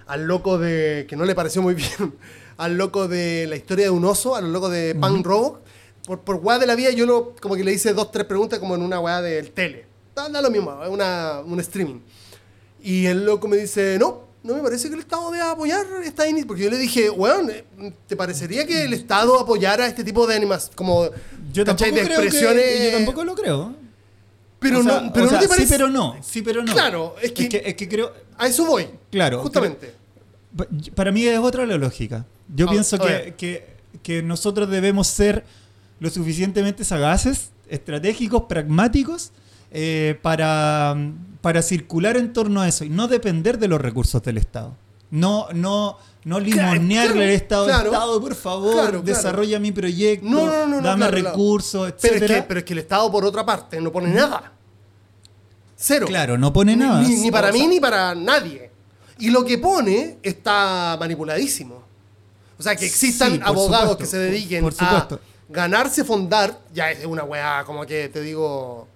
al loco de. que no le pareció muy bien. Al loco de la historia de un oso, al loco de Pan Robo. Por, por weá de la vida, yo lo, como que le hice dos, tres preguntas como en una weá del tele. Da, da lo mismo, es una, un streaming. Y el loco me dice, no, no me parece que el Estado deba apoyar esta iniciativa. Porque yo le dije, weón, eh, ¿te parecería que el Estado apoyara este tipo de animas? Como, Yo tampoco, de creo expresiones. que, yo tampoco lo creo. Pero O sea, no, pero o no sea, te parece. Sí, pero no. Sí, pero no. Claro, es que- es que creo, A eso voy. Claro, Justamente. Para mí es otra la lógica. Yo A- pienso que, que- que nosotros debemos ser lo suficientemente sagaces, estratégicos, pragmáticos, eh, para, para circular en torno a eso y no depender de los recursos del Estado. No, no, no limonearle claro, al Estado, claro. Estado, por favor, Claro, desarrolla mi proyecto, No, no, no, dame recursos, Pero es, etcétera. que, pero es que el Estado, por otra parte, no pone nada. Cero. Claro, no pone nada. Ni, ni para mí ni para nadie. Y lo que pone está manipuladísimo. O sea, que existan Sí, por abogados supuesto, que se por- dediquen por supuesto. a ganarse fondar, ya es una weá, como que te digo.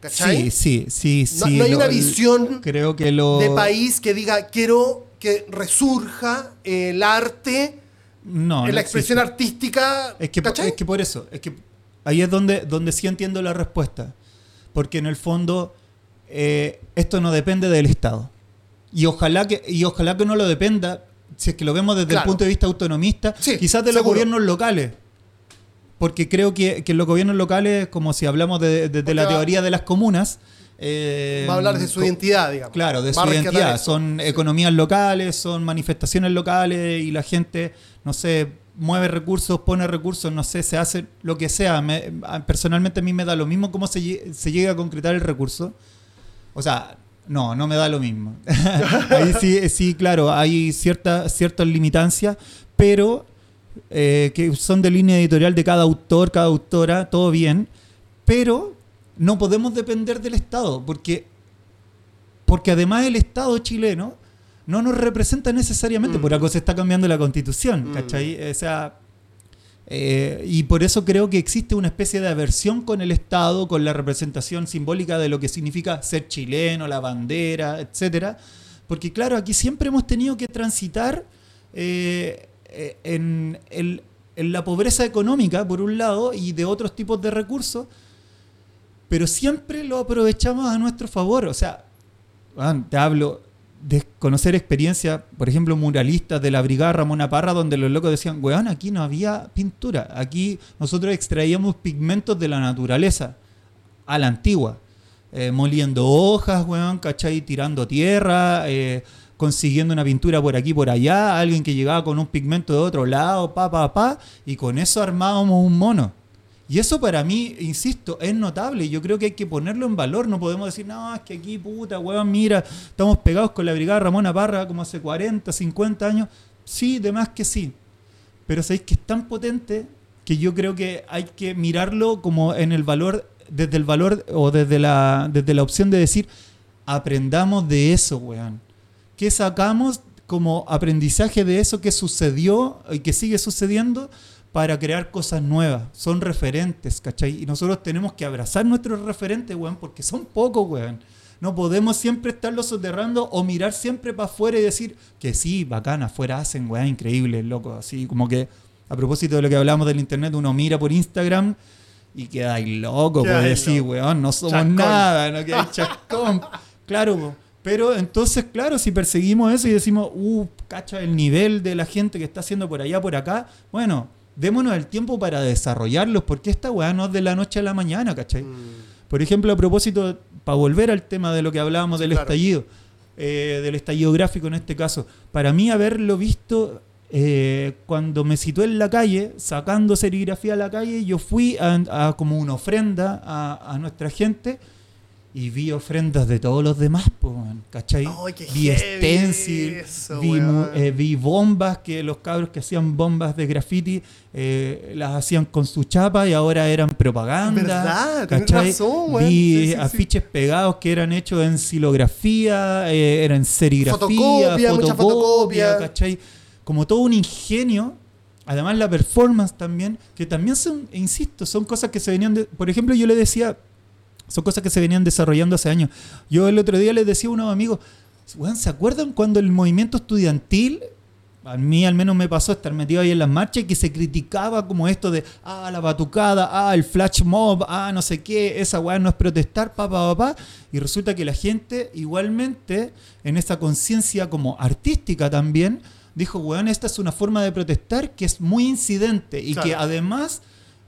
¿Cachai? Sí, sí, sí, No- sí. no hay lo- una visión creo que lo, De país que diga, quiero que resurja el arte no, la expresión existe. artística. Es que, ¿cachai? es que por eso, es que ahí es donde, donde sí entiendo la respuesta. Porque en el fondo eh, esto no depende del Estado. Y ojalá que, y ojalá que no lo dependa, si es que lo vemos desde Claro. el punto de vista autonomista, Sí, quizás de los seguro. gobiernos locales. Porque creo que, que los gobiernos locales, como si hablamos de, de- de Porque la teoría de las comunas, eh, Va a hablar de su identidad, digamos. Claro, de Va su identidad. eso. Son economías locales, son manifestaciones locales y la gente, no sé, mueve recursos, pone recursos, no sé, se hace lo que sea. Me- personalmente a mí me da lo mismo cómo se, se llega a concretar el recurso. O sea, no, no me da lo mismo. Ahí sí, sí, claro, hay cierta, ciertas limitancias, pero eh, que son de línea editorial de cada autor, cada autora, todo bien, pero no podemos depender del Estado, porque porque además el Estado chileno no nos representa necesariamente, Mm. por algo se está cambiando la constitución, Mm. ¿cachai? O sea, eh, y por eso creo que existe una especie de aversión con el Estado, con la representación simbólica de lo que significa ser chileno, la bandera, etcétera. Porque claro, aquí siempre hemos tenido que transitar eh, eh, en, el- en la pobreza económica, por un lado, y de otros tipos de recursos, pero siempre lo aprovechamos a nuestro favor. O sea, weón, te hablo de conocer experiencias, por ejemplo, muralistas de la Brigada Ramona Parra, donde los locos decían, weón, aquí no había pintura, aquí nosotros extraíamos pigmentos de la naturaleza, a la antigua, eh, moliendo hojas, weón, ¿cachai? Tirando tierra, eh, consiguiendo una pintura por aquí, por allá, alguien que llegaba con un pigmento de otro lado, pa, pa, pa, y con eso armábamos un mono. Y eso para mí, insisto, es notable. Yo creo que hay que ponerlo en valor. No podemos decir, no, es que aquí, puta, weón, mira, estamos pegados con la brigada Ramona Parra como hace 40, 50 años. Sí, de más que sí. Pero sabéis que es tan potente que yo creo que hay que mirarlo como en el valor, desde el valor o desde la, desde la opción de decir, aprendamos de eso, weón. ¿Qué sacamos como aprendizaje de eso que sucedió y que sigue sucediendo para crear cosas nuevas? Son referentes, ¿cachai? Y nosotros tenemos que abrazar nuestros referentes, weón, porque son pocos, weón. No podemos siempre estarlos soterrando o mirar siempre para afuera y decir que sí, bacán, afuera hacen weá increíbles, loco. Así como que, a propósito de lo que hablamos del internet, uno mira por Instagram y queda ahí loco, ahí decir, weón, no somos Chascón. nada, no queda ahí chascón. claro, po. pero entonces, claro, si perseguimos eso y decimos, uh, cacha el nivel de la gente que está haciendo por allá, por acá, bueno, démonos el tiempo para desarrollarlos, porque esta weá no es de la noche a la mañana, ¿cachai? Mm. Por ejemplo, a propósito, para volver al tema de lo que hablábamos Sí, del claro. estallido, eh, del estallido gráfico en este caso, para mí haberlo visto eh, cuando me situé en la calle, sacando serigrafía a la calle, yo fui a, a como una ofrenda a, a nuestra gente y vi ofrendas de todos los demás, ¿cachai? Vi stencil, eso, vi, eh, vi bombas que los cabros que hacían bombas de graffiti eh, las hacían con su chapa y ahora eran propaganda. ¿Verdad? ¿cachai? razón. Vi Sí, sí, sí. afiches pegados que eran hechos en silografía, eh, eran serigrafía, Fotocopia, mucha fotocopia. ¿cachai? Como todo un ingenio. Además la performance también, que también son, insisto, son cosas que se venían, de- por ejemplo, yo le decía, son cosas que se venían desarrollando hace años. Yo el otro día les decía a unos amigos, "Weón, ¿se acuerdan cuando el movimiento estudiantil, a mí al menos me pasó estar metido ahí en las marchas y que se criticaba como esto de, ah, la batucada, ah, el flash mob, ah, no sé qué, esa weá no es protestar, pa, pa, pa, pa. Y resulta que la gente igualmente, en esa conciencia como artística también, dijo, weón, esta es una forma de protestar que es muy incidente y Claro. que además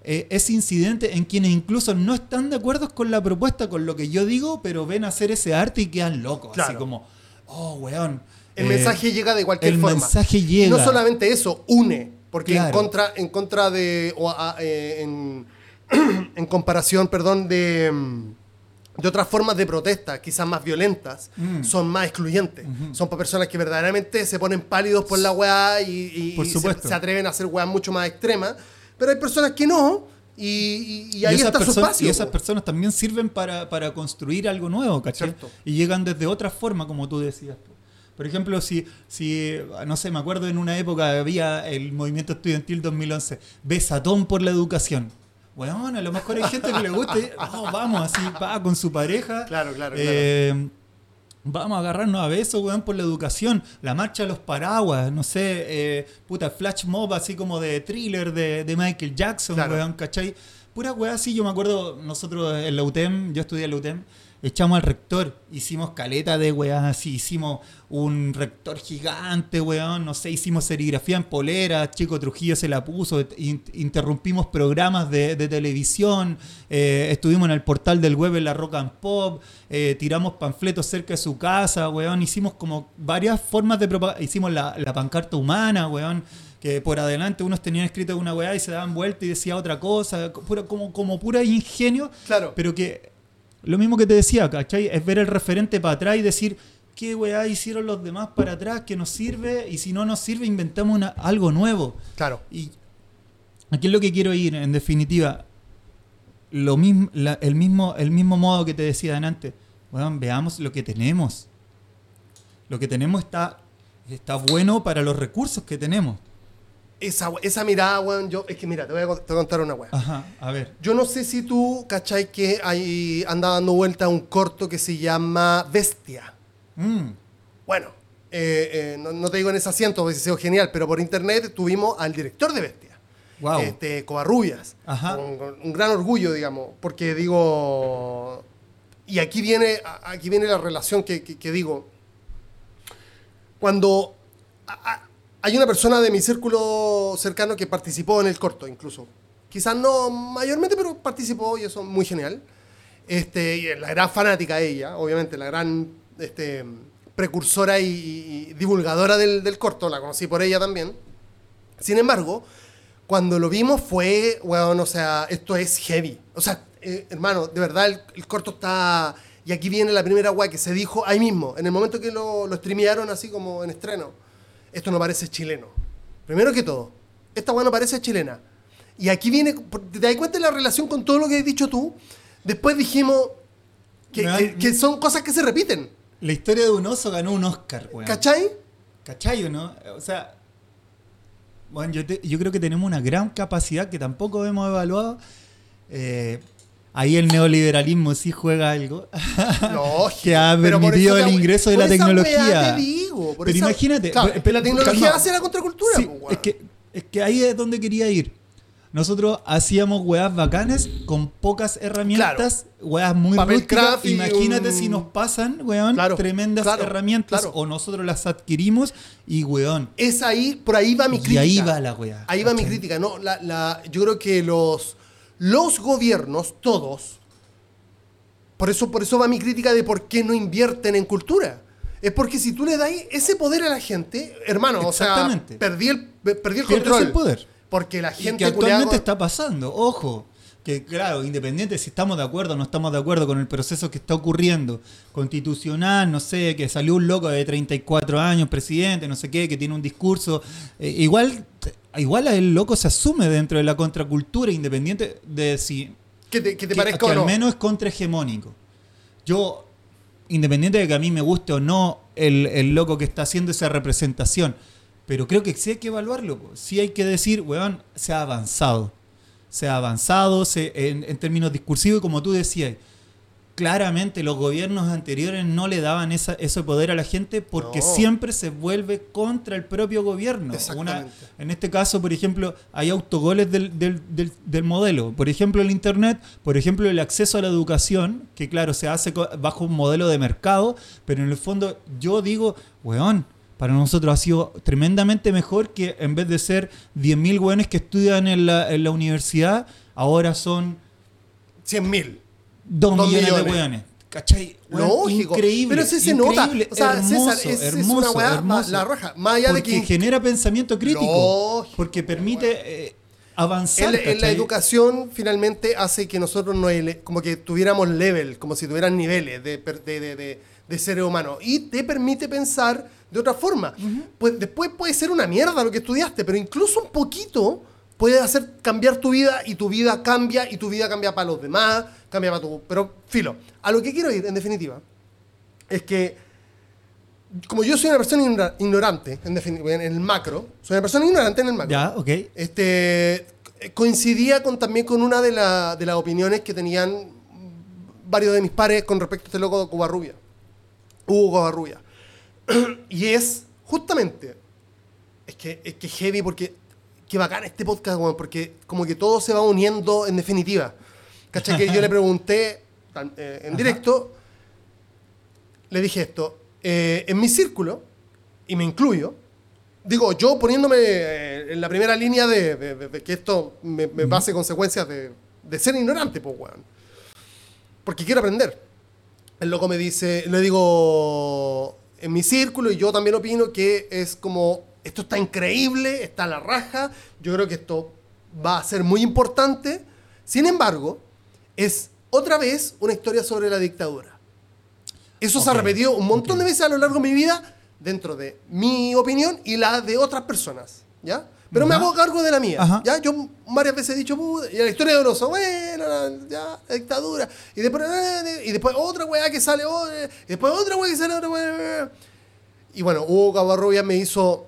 eh, es incidente en quienes incluso no están de acuerdo con la propuesta, con lo que yo digo, pero ven hacer ese arte y quedan locos. Así Claro. como, oh, weón. El eh, mensaje llega de cualquier el forma. mensaje Y llega. no solamente eso, une. Porque en Claro. contra, en contra de. o a- eh, en, en comparación, perdón, de. mm, De otras formas de protesta, quizás más violentas, Mm. son más excluyentes. Son para personas que verdaderamente se ponen pálidos por la weá y, y- Por y se, se atreven a hacer weá mucho más extremas. Pero hay personas que no, y, y- y ahí esas está su personas- espacio. y esas personas también sirven para, para construir algo nuevo, ¿cachai? Cierto. Y llegan desde otra forma, como tú decías. po. Por ejemplo, si, si, no sé, me acuerdo en una época había el movimiento estudiantil 2011, besatón por la educación. Bueno, a lo mejor hay gente que le gusta, y, no, vamos, así, va con su pareja. Claro, claro, Eh, Vamos a agarrarnos a besos, weón, por la educación. La marcha de los paraguas, no sé, eh, puta, flash mob así como de thriller de, de Michael Jackson, Claro. weón, ¿cachai? Pura weá así, yo me acuerdo, nosotros en la UTEM, yo estudié en la UTEM, echamos al rector, hicimos caleta de weá así, hicimos un rector gigante, weón, no sé, hicimos serigrafía en polera, Chico Trujillo se la puso, in- interrumpimos programas de, de televisión, eh, estuvimos en el portal del web en la Rock and Pop, eh, tiramos panfletos cerca de su casa, weón, hicimos como varias formas de propaganda, hicimos la, la pancarta humana, weón, que por adelante unos tenían escrito una weá y se daban vuelta y decía otra cosa, pura- como, como pura ingenio, Claro. pero que lo mismo que te decía, ¿cachai? Es ver el referente para atrás y decir, ¿qué weá hicieron los demás para atrás que nos sirve? Y si no nos sirve, inventamos una- algo nuevo. Claro. Y aquí es lo que quiero ir, en definitiva. Lo mismo, la- el, mismo, el mismo modo que te decía antes. Weón, veamos lo que tenemos. Lo que tenemos está, está bueno para los recursos que tenemos. Esa, esa mirada, weón, yo, es que mira, te voy a, te voy a contar una weá. Ajá, a ver. Yo no sé si tú, ¿cachai? Que hay, anda dando vuelta un corto que se llama Bestia. Mm, Bueno, eh, eh, no, no te digo en ese asiento, porque sido genial, pero por internet tuvimos al director de Bestia. wow. Este, Covarrubias. Ajá. Con, con un gran orgullo, digamos, porque digo... Y aquí viene, aquí viene la relación que, que- que digo. Cuando a- a- hay una persona de mi círculo cercano que participó en el corto, incluso. Quizás no mayormente, pero participó y eso es muy genial. Este, y la gran fanática ella, obviamente, la gran este, precursora y, y- divulgadora del, del corto, la conocí por ella también. Sin embargo, cuando lo vimos fue, weón, o sea, esto es heavy. O sea, eh, hermano, de verdad el, el corto está... Y aquí viene la primera weá que se dijo ahí mismo, en el momento que lo, lo streamearon así como en estreno. Esto no parece chileno. Primero que todo, esta weá no parece chilena. Y aquí viene, ¿te das cuenta de la relación con todo lo que has dicho tú? Después dijimos que, son cosas que se repiten. La historia de un oso ganó un Oscar, weón. ¿Cachai? ¿Cachai o no? O sea, bueno, yo, te- yo creo que tenemos una gran capacidad que tampoco hemos evaluado. Eh, ahí el neoliberalismo sí juega algo. Lógico. Que ha permitido el ingreso de la tecnología. Por Pero esa- imagínate, Claro, pero- la tecnología calma. hace la contracultura. Sí, es, que, es que ahí es donde quería ir. Nosotros hacíamos weas bacanes con pocas herramientas, weas muy rústicas. y Imagínate un- si nos pasan, weón, Claro, tremendas claro, herramientas claro. o nosotros las adquirimos y weón. Es ahí, por ahí va mi Y crítica. ahí va la wea. Ahí va mi crítica. No, la, la- yo creo que los, los gobiernos, todos, por eso, por eso va mi crítica de por qué no invierten en cultura. Es porque si tú le das ese poder a la gente, hermano, o sea, perdí el, perdí el control. el poder. Porque la Y gente que actualmente está pasando, ojo. Que claro, independiente si estamos de acuerdo o no estamos de acuerdo con el proceso que está ocurriendo, constitucional, no sé, que salió un loco de 34 años, presidente, no sé qué, que tiene un discurso, eh, igual, igual el loco se asume dentro de la contracultura, independiente de si que te, que te que, parezca que o al no. menos es contrahegemónico. Yo, independiente de que a mí me guste o no el, el loco que está haciendo esa representación, pero creo que sí hay que evaluarlo. Sí hay que decir, weón, se ha avanzado. Se ha avanzado se, en, en términos discursivos, como tú decías, claramente los gobiernos anteriores no le daban esa, ese poder a la gente porque No. siempre se vuelve contra el propio gobierno. Una, en este caso, por ejemplo, hay autogoles del, del, del- del modelo. Por ejemplo, el Internet, por ejemplo, el acceso a la educación, que claro, se hace bajo un modelo de mercado, pero en el fondo yo digo, weón, para nosotros ha sido tremendamente mejor que en vez de ser 10.000 weones que estudian en la, en la universidad, ahora son 100 mil. 2 Dos millones, de millones. weones. ¿Cachai? Weón, Lógico. Increíble. Pero sí se nota. O sea, hermoso, César, es, es hermoso, una weá, hermoso. la raja. Más allá de Porque que genera pensamiento crítico. Lógico, porque permite eh, avanzar. en, la- en la ¿cachai? educación finalmente hace que nosotros no como que tuviéramos level, como si tuvieran niveles de, de, de, de- de seres humanos. Y te permite pensar de otra forma. Pues después puede ser una mierda lo que estudiaste, pero incluso un poquito puede hacer cambiar tu vida y tu vida cambia y tu vida cambia para los demás, cambia para tu... Pero filo, a lo que quiero ir en definitiva es que como yo soy una persona ignora- ignorante en, en el macro, soy una persona ignorante en el macro. Ya, ok. Este, coincidía con, también con una de, la- de las opiniones que tenían varios de mis pares con respecto a este loco de Covarrubia. Hugo Covarrubia. y es justamente, es que es que heavy porque, qué bacán este podcast, weón, porque como que todo se va uniendo en definitiva. ¿Cachai? Que yo le pregunté eh, en Ajá. directo, le dije esto, eh, en mi círculo, y me incluyo, digo, yo poniéndome eh, en la primera línea de, de- de- de que esto me, me pase consecuencias de, de ser ignorante, pues, weón. Porque quiero aprender. El loco me dice, le digo, en mi círculo, y yo también opino que es como, esto está increíble, está a la raja, yo creo que esto va a ser muy importante. Sin embargo, es otra vez una historia sobre la dictadura. Eso se ha repetido un montón de veces a lo largo de mi vida, dentro de mi opinión y la de otras personas, ¿ya? Pero me hago cargo de la mía, Ajá. ¿ya? Yo varias veces he dicho, y la historia de Oroso, bueno, ya, la dictadura. Y después, y después otra weá que sale, oh, eh, y después otra weá que sale, otra weá. Y bueno, Hugo Cabarrubia me hizo,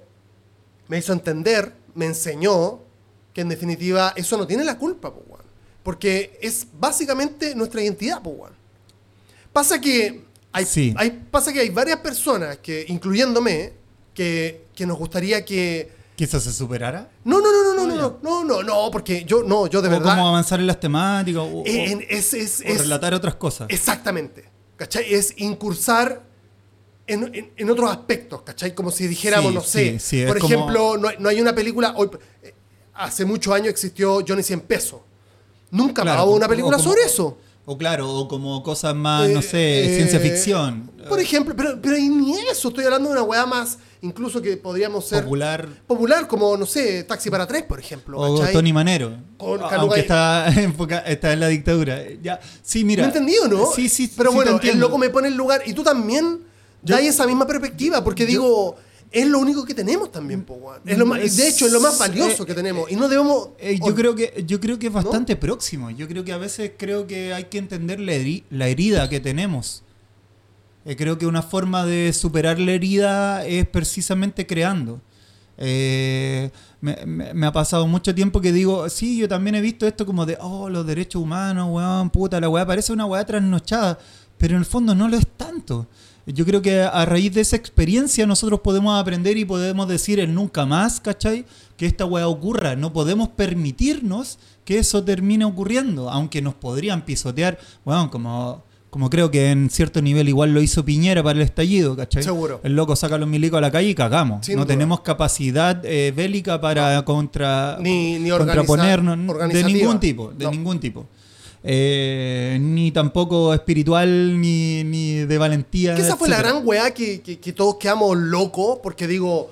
me hizo entender, me enseñó que en definitiva eso no tiene la culpa, po, weón. Porque es básicamente nuestra identidad, po, weón. Pasa que hay, Sí. hay- pasa que hay varias personas, que, incluyéndome, que, que nos gustaría que... ¿Que eso se superara? No, no, no, no, no, no, no, no, no, porque yo, no, yo de o verdad... cómo avanzar en las temáticas, o, o- en- es, es, o es- relatar otras cosas. Exactamente. ¿Cachai? Es incursar en, en- en otros aspectos, ¿cachai? Como si dijéramos, Sí, no sé. sí, sí, por como- ejemplo, no, hay- no hay una película. Hoy, eh, hace muchos años existió Johnny 100 pesos. Nunca Claro, hubo una película como- sobre eso. O claro, o como cosas más, no Eh, sé, eh, ciencia ficción. Por ejemplo, pero, pero ni eso. Estoy hablando de una weá más, incluso que podríamos ser popular. popular, como, no sé, Taxi para tres, por ejemplo. O ¿cachai? Tony Manero. Con Aunque está, enfoca- está en la dictadura. Ya. Sí, mira. ¿Me entendí o no? Sí, sí. Pero bueno, el loco me pone en lugar. Y tú también Yo- dais esa misma perspectiva, porque digo, es lo único que tenemos también, po. Es lo más- Es- de hecho, es lo más valioso eh, que tenemos. Y no debemos. Eh, yo creo que yo creo que es bastante próximo. Yo creo que a veces creo que hay que entender la, heri- la herida que tenemos. Eh, creo que una forma de superar la herida es precisamente creando. Eh, me, me- me ha pasado mucho tiempo que digo, sí, yo también he visto esto como de, oh, los derechos humanos, weón, puta, la weá parece una weá trasnochada, pero en el fondo no lo es tanto. Yo creo que a raíz de esa experiencia nosotros podemos aprender y podemos decir el nunca más, ¿cachai? Que esta weá ocurra. No podemos permitirnos que eso termine ocurriendo, aunque nos podrían pisotear, weón, como, como creo que en cierto nivel igual lo hizo Piñera para el estallido, ¿cachai? Seguro. El loco saca los milicos a la calle y cagamos. Sin no duda. tenemos capacidad eh, bélica para contra, Ni- ni contraponernos de ningún tipo, de No. ningún tipo. Eh, ni tampoco espiritual, ni, ni de valentía. Que esa fue la gran weá que, que- que todos quedamos locos, porque digo,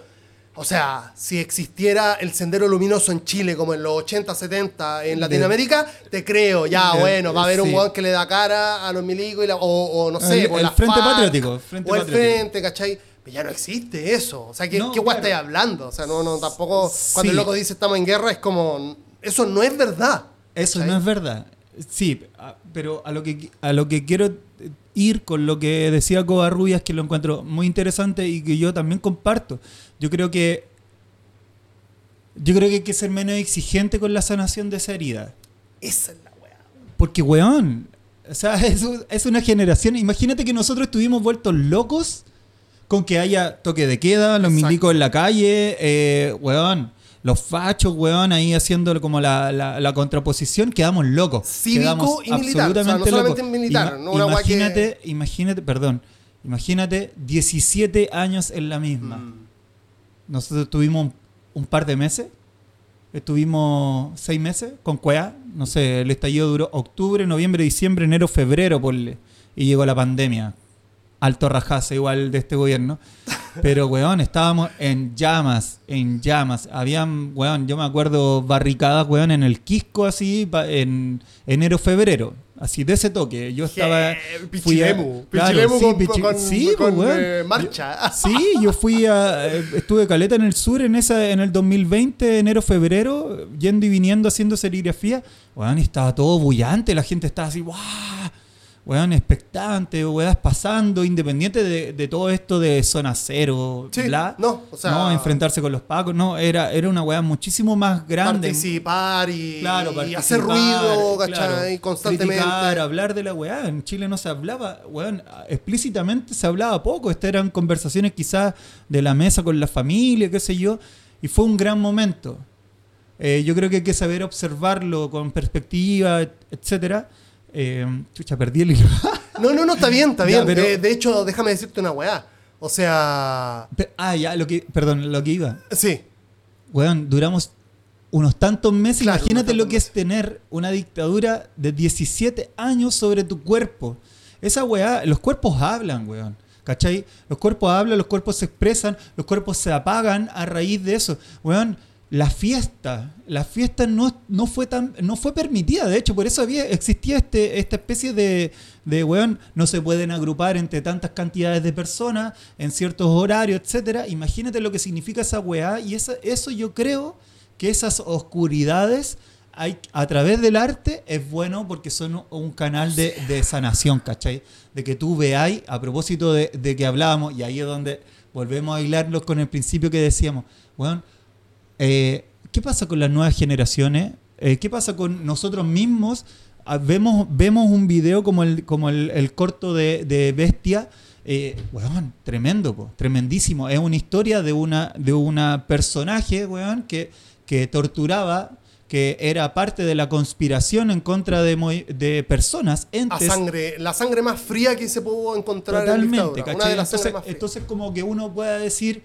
o sea, si existiera el sendero luminoso en Chile como en los 80, 70 en Latinoamérica, te creo, ya, bueno, va a haber un sí. weón que le da cara a los milicos y la- o, o no sé, El- o el Frente FARC, Patriótico, Frente o el Patriótico. frente, ¿cachai? Pero ya no existe eso. O sea, ¿qué, No, qué claro. estáis hablando? O sea, no, no, tampoco. Cuando el loco dice estamos en guerra, es como. Eso no es verdad. Eso no es verdad. Sí, a- pero a lo que a lo que quiero ir con lo que decía Covarrubias, que lo encuentro muy interesante y que yo también comparto. Yo creo que yo creo que hay que ser menos exigente con la sanación de esa herida. Esa es la weá. Porque, weón, o sea, es, es una generación. Imagínate que nosotros estuvimos vueltos locos con que haya toque de queda, los Exacto. milicos en la calle, eh, weón, los fachos, weón, ahí haciendo como la, la- la contraposición, quedamos locos. Cívico Quedamos y militar, o sea, no absolutamente solamente locos. militar, no una weá que- imagínate, imagínate, perdón, imagínate 17 años en la misma. Mm. Nosotros tuvimos un, un par de meses. Estuvimos seis meses con Cuea. No sé, el estallido duró octubre, noviembre, diciembre, enero, febrero, ponle. Y llegó la pandemia. Alto rajazo igual de este gobierno. Pero, weón, estábamos en llamas, en llamas. Habían, weón, yo me acuerdo barricadas, weón, en el Quisco así, en enero, febrero. Así, de ese toque. Yo estaba... Fui a- Pichilemu. claro, Pichilemu sí, con, con- sí, con, pues, weón. eh, marcha. Sí, yo fui a. eh, Estuve caleta en el sur en esa en el 2020, enero, febrero, yendo y viniendo haciendo serigrafía. Weón, y estaba todo bullante, la gente estaba así, ¡guau! Weón, expectante, weón, pasando, independiente de, de todo esto de zona cero, Sí, bla. no, o sea- no, enfrentarse con los pacos, no, era, era una weá muchísimo más grande. participar y, Claro, y participar, hacer ruido, ¿cachai? claro, Constantemente. criticar, hablar de la weá. En Chile no se hablaba, weón, explícitamente se hablaba poco. Estas eran conversaciones quizás de la mesa con la familia, qué sé yo. Y fue un gran momento. Eh, yo creo que hay que saber observarlo con perspectiva, et- etcétera. Eh, chucha, perdí el hilo. No, no, no, está bien, está Ya, bien. pero- de, de hecho, déjame decirte una weá. O sea, Pe- ah, ya, lo que, perdón, lo que iba. sí. Weón, duramos unos tantos meses. Claro, Imagínate lo que es tener una dictadura de 17 años sobre tu cuerpo. Esa weá, los cuerpos hablan, weón. ¿Cachai? Los cuerpos hablan, los cuerpos se expresan, los cuerpos se apagan a raíz de eso. Weón, la fiesta, la fiesta no, no fue tan, no fue permitida, de hecho, por eso había, existía este, esta especie de, de weón, no se pueden agrupar entre tantas cantidades de personas en ciertos horarios, etcétera. Imagínate lo que significa esa weá, y esa, eso yo creo que esas oscuridades hay, a través del arte es bueno porque son un canal de, de sanación, ¿cachai? De que tú veáis, a propósito de, de que hablábamos, y ahí es donde volvemos a hilarlo con el principio que decíamos, weón, eh, ¿qué pasa con las nuevas generaciones? Eh, ¿Qué pasa con nosotros mismos? Ah, vemos, vemos un video como el, como el, el corto de, de Bestia. Eh, weón, tremendo, po, tremendísimo. Es una historia de una, de una personaje, weón, que, que torturaba, que era parte de la conspiración en contra de, de personas, A entes. sangre, la sangre más fría que se pudo encontrar en Totalmente, dictadura. Una ¿cachai? de las Entonces, más entonces como que uno pueda decir,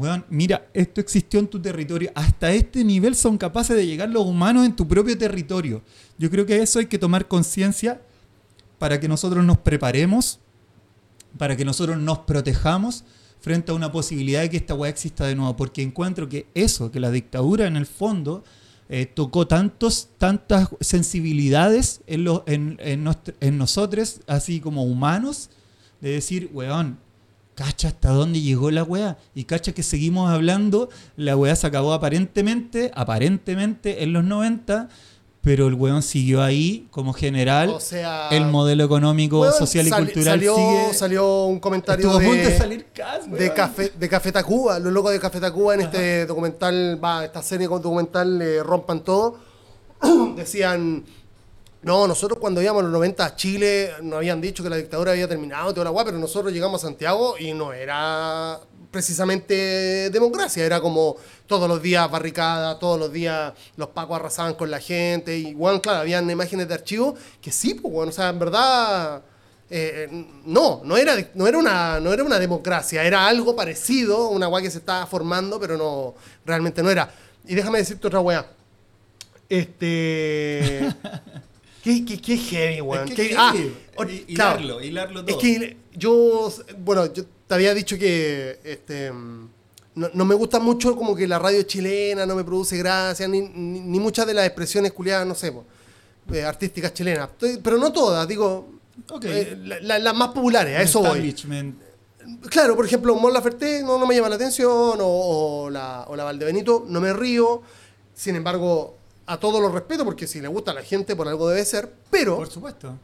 weón, mira, esto existió en tu territorio. Hasta este nivel son capaces de llegar los humanos en tu propio territorio. Yo creo que eso hay que tomar conciencia para que nosotros nos preparemos, para que nosotros nos protejamos frente a una posibilidad de que esta weá exista de nuevo. Porque encuentro que eso, que la dictadura en el fondo eh, tocó tantos, tantas sensibilidades en, en, en nosotros, así como humanos, de decir, weón, cacha hasta dónde llegó la weá. Y cacha que seguimos hablando, la weá se acabó aparentemente, aparentemente en los 90, pero el weón siguió ahí como general. O sea, el modelo económico, weón, social y cultural salió, sigue. salió un comentario de de, salir Cas, de weón. Café, de Café Tacuba, los locos de Café Tacuba en este documental, va, esta serie con documental eh, Rompan Todo, decían, no, nosotros cuando íbamos a los 90 a Chile nos habían dicho que la dictadura había terminado, toda la guay, pero nosotros llegamos a Santiago y no era precisamente democracia, era como todos los días barricada, todos los días los pacos arrasaban con la gente, y bueno, claro, habían imágenes de archivo que sí, pues bueno, o sea, en verdad... eh, no, no era, no, era una, no era una democracia, era algo parecido, una weá que se estaba formando, pero no, realmente no era. Y déjame decirte otra weá. Este. qué, qué, qué heavy, weón. Es que Qué- heavy. o- Hi- claro. hilarlo, hilarlo Es todo. que yo, bueno, yo te había dicho que este, no, no me gusta mucho como que la radio chilena no me produce gracia, ni, ni, ni muchas de las expresiones culiadas, no sé, po, eh, artísticas chilenas. Pero no todas, digo, eh, la- la- las más populares, a eso voy. Claro, por ejemplo, Mon Laferte no, no me llama la atención, o, o la, o la Valdebenito, no me río. Sin embargo, a todos los respeto, porque si le gusta a la gente, por algo debe ser. Pero Por supuesto.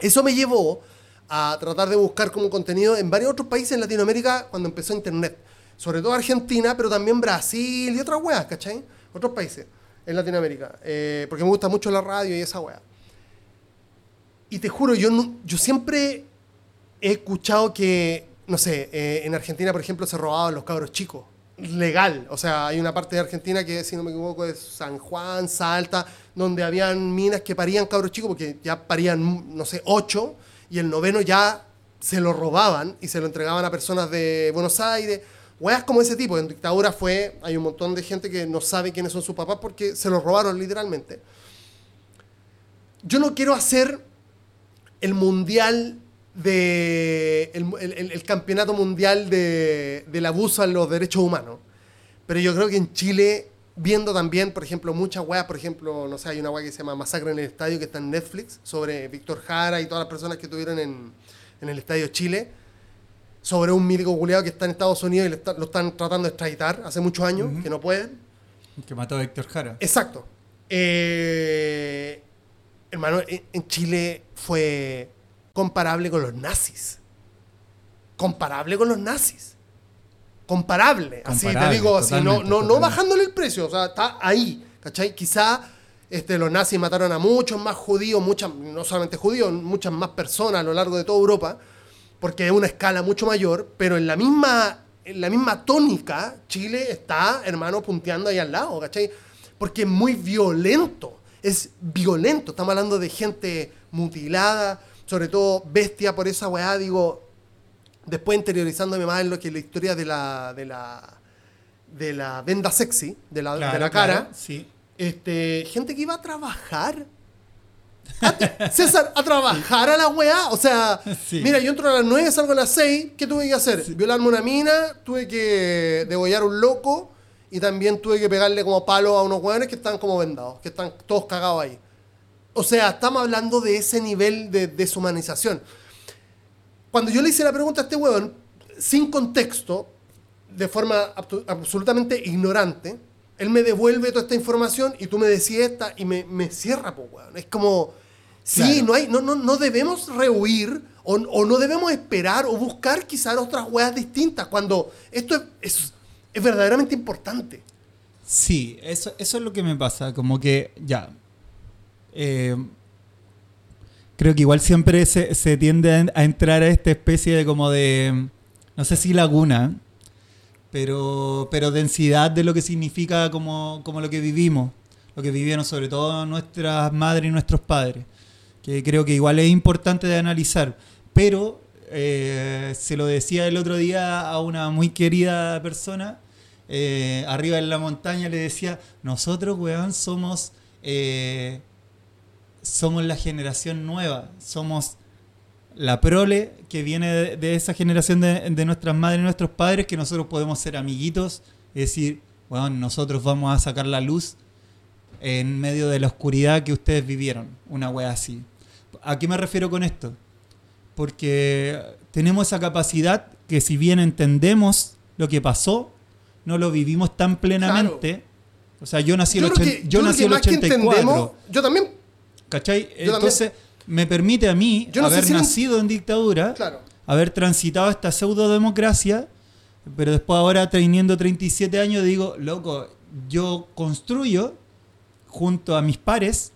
eso me llevó a tratar de buscar como contenido en varios otros países en Latinoamérica cuando empezó Internet. Sobre todo Argentina, pero también Brasil y otras weas, ¿cachai? Otros países en Latinoamérica. Eh, porque me gusta mucho la radio y esa wea. Y te juro, yo, no- yo siempre he escuchado que, no sé, eh, en Argentina, por ejemplo, se robaban los cabros chicos. Legal. O sea, hay una parte de Argentina que, si no me equivoco, es San Juan, Salta, donde habían minas que parían cabros chicos porque ya parían, no sé, ocho, y el noveno ya se lo robaban y se lo entregaban a personas de Buenos Aires. Weas como ese tipo. En dictadura fue, hay un montón de gente que no sabe quiénes son sus papás porque se los robaron literalmente. Yo no quiero hacer el mundial de el, el- campeonato mundial de, del abuso a los derechos humanos pero yo creo que en Chile viendo también por ejemplo muchas weas por ejemplo no sé hay una wea que se llama Masacre en el Estadio que está en Netflix sobre Víctor Jara y todas las personas que estuvieron en, en el Estadio Chile sobre un milico culiado que está en Estados Unidos y le está- lo están tratando de extraditar hace muchos años que no pueden Que mató a Héctor Jara. Exacto. Eh, hermano, en Chile fue comparable con los nazis. Comparable con los nazis. Comparable. Así te digo, así, no, no, no bajándole el precio, o sea, está ahí. ¿Cachai? Quizá este, los nazis mataron a muchos más judíos, muchas, no solamente judíos, muchas más personas a lo largo de toda Europa, porque es una escala mucho mayor, pero en la misma, en la misma tónica, Chile está, hermano, punteando ahí al lado, ¿cachai? Porque es muy violento, es violento. Estamos hablando de gente mutilada, sobre todo bestia por esa weá, digo, después interiorizándome más en lo que es la historia de la, de la, de la venda sexy, de la, de la cara. claro, sí. Este, gente que iba a trabajar. A- César, a trabajar a la weá. O sea, Sí. mira, yo entro a las 9, salgo a las 6. ¿Qué tuve que hacer? Violarme una mina, tuve que degollar un loco y también tuve que pegarle como palo a unos weones que están como vendados, que están todos cagados ahí. O sea, estamos hablando de ese nivel de deshumanización. Cuando yo le hice la pregunta a este weón, sin contexto, de forma absolutamente ignorante, él me devuelve toda esta información y tú me decís esta y me, me cierra, pues, weón. Es como, Sí, Claro. no, hay, no, no, no debemos rehuir o, o no debemos esperar o buscar quizás otras weas distintas cuando esto es, es- es verdaderamente importante. Sí, eso, eso es lo que me pasa. Como que, ya. Eh, creo que igual siempre se, se tiende a, entrar a esta especie de como de. No sé si laguna, pero, pero densidad de lo que significa como, como lo que vivimos. Lo que vivieron sobre todo nuestras madres y nuestros padres. Que creo que igual es importante de analizar. Pero eh, se lo decía el otro día a una muy querida persona eh, arriba en la montaña le decía, nosotros, weón, somos, somos la generación nueva, somos la prole que viene de, de esa generación de, de nuestras madres y nuestros padres, que nosotros podemos ser amiguitos, y decir, weón, nosotros vamos a sacar la luz en medio de la oscuridad que ustedes vivieron, una wea así. ¿A qué me refiero con esto? Porque tenemos esa capacidad que si bien entendemos lo que pasó, no lo vivimos tan plenamente. O sea, yo nací, Yo el, creo que- yo yo creo nací que el más que 84. entendemos, yo también, ¿Cachai? Entonces, me permite a mí Yo no sé haber si nacido en dictadura, claro. haber transitado esta pseudo-democracia, pero después ahora teniendo 37 años digo, loco, yo construyo junto a mis pares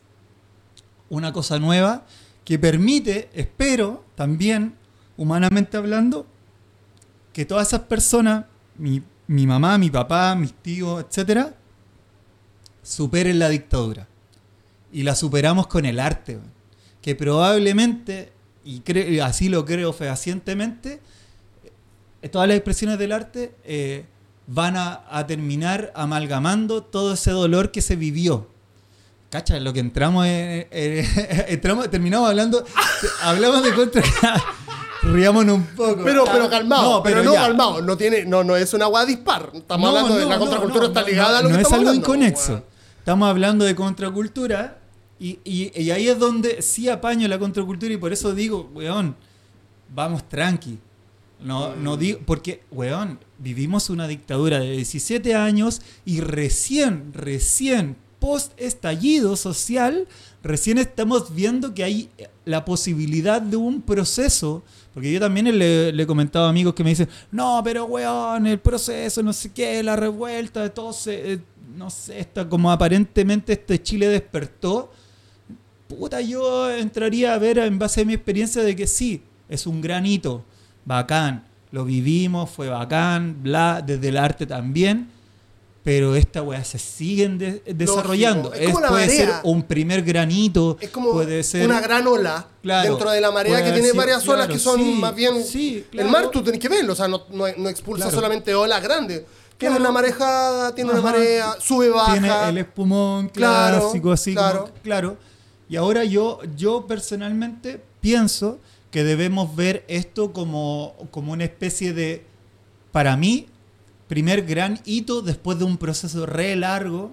una cosa nueva que permite, espero también, humanamente hablando, que todas esas personas, mi, mi mamá, mi papá, mis tíos, etcétera, superen la dictadura. Y la superamos con el arte, que probablemente, y cre- y así lo creo fehacientemente, eh, todas las expresiones del arte eh, van a, a terminar amalgamando todo ese dolor que se vivió. Cacha, lo que entramos, en- en- entramos terminamos hablando, hablamos de contra... Riámonos un poco. Pero, pero calmado, pero, no ya. calmado. No, tiene, no, no es una wea dispar. Estamos No, hablando de no, la no, contracultura no, está no, ligada a lo no que es estamos algo hablando, inconexo. Estamos hablando de contracultura y, y- y ahí es donde sí apaño la contracultura y por eso digo, weón, vamos tranqui. No, no digo, porque, weón, vivimos una dictadura de 17 años y recién, recién, post estallido social, recién estamos viendo que hay la posibilidad de un proceso. Porque yo también le, le he comentado a amigos que me dicen, no, pero weón, el proceso, no sé qué, la revuelta, todo se, eh, no sé, está como aparentemente este Chile despertó. Puta, yo entraría a ver en base a mi experiencia de que sí, es un gran hito, bacán, lo vivimos, fue bacán, bla, desde el arte también, pero esta weá se siguen de- desarrollando. Es como la puede ser un primer granito, Es como puede ser una gran ola Claro, dentro de la marea que tiene varias olas que son sí, más bien... sí, El claro. mar tú tenés que verlo, o sea, no, no, no expulsa solamente olas grandes. Tiene una marejada, tiene una marea, sube, baja. Tiene el espumón Claro, clásico, así claro. como- claro. Y ahora yo, yo personalmente pienso que debemos ver esto como, como una especie de, para mí, primer gran hito después de un proceso re largo,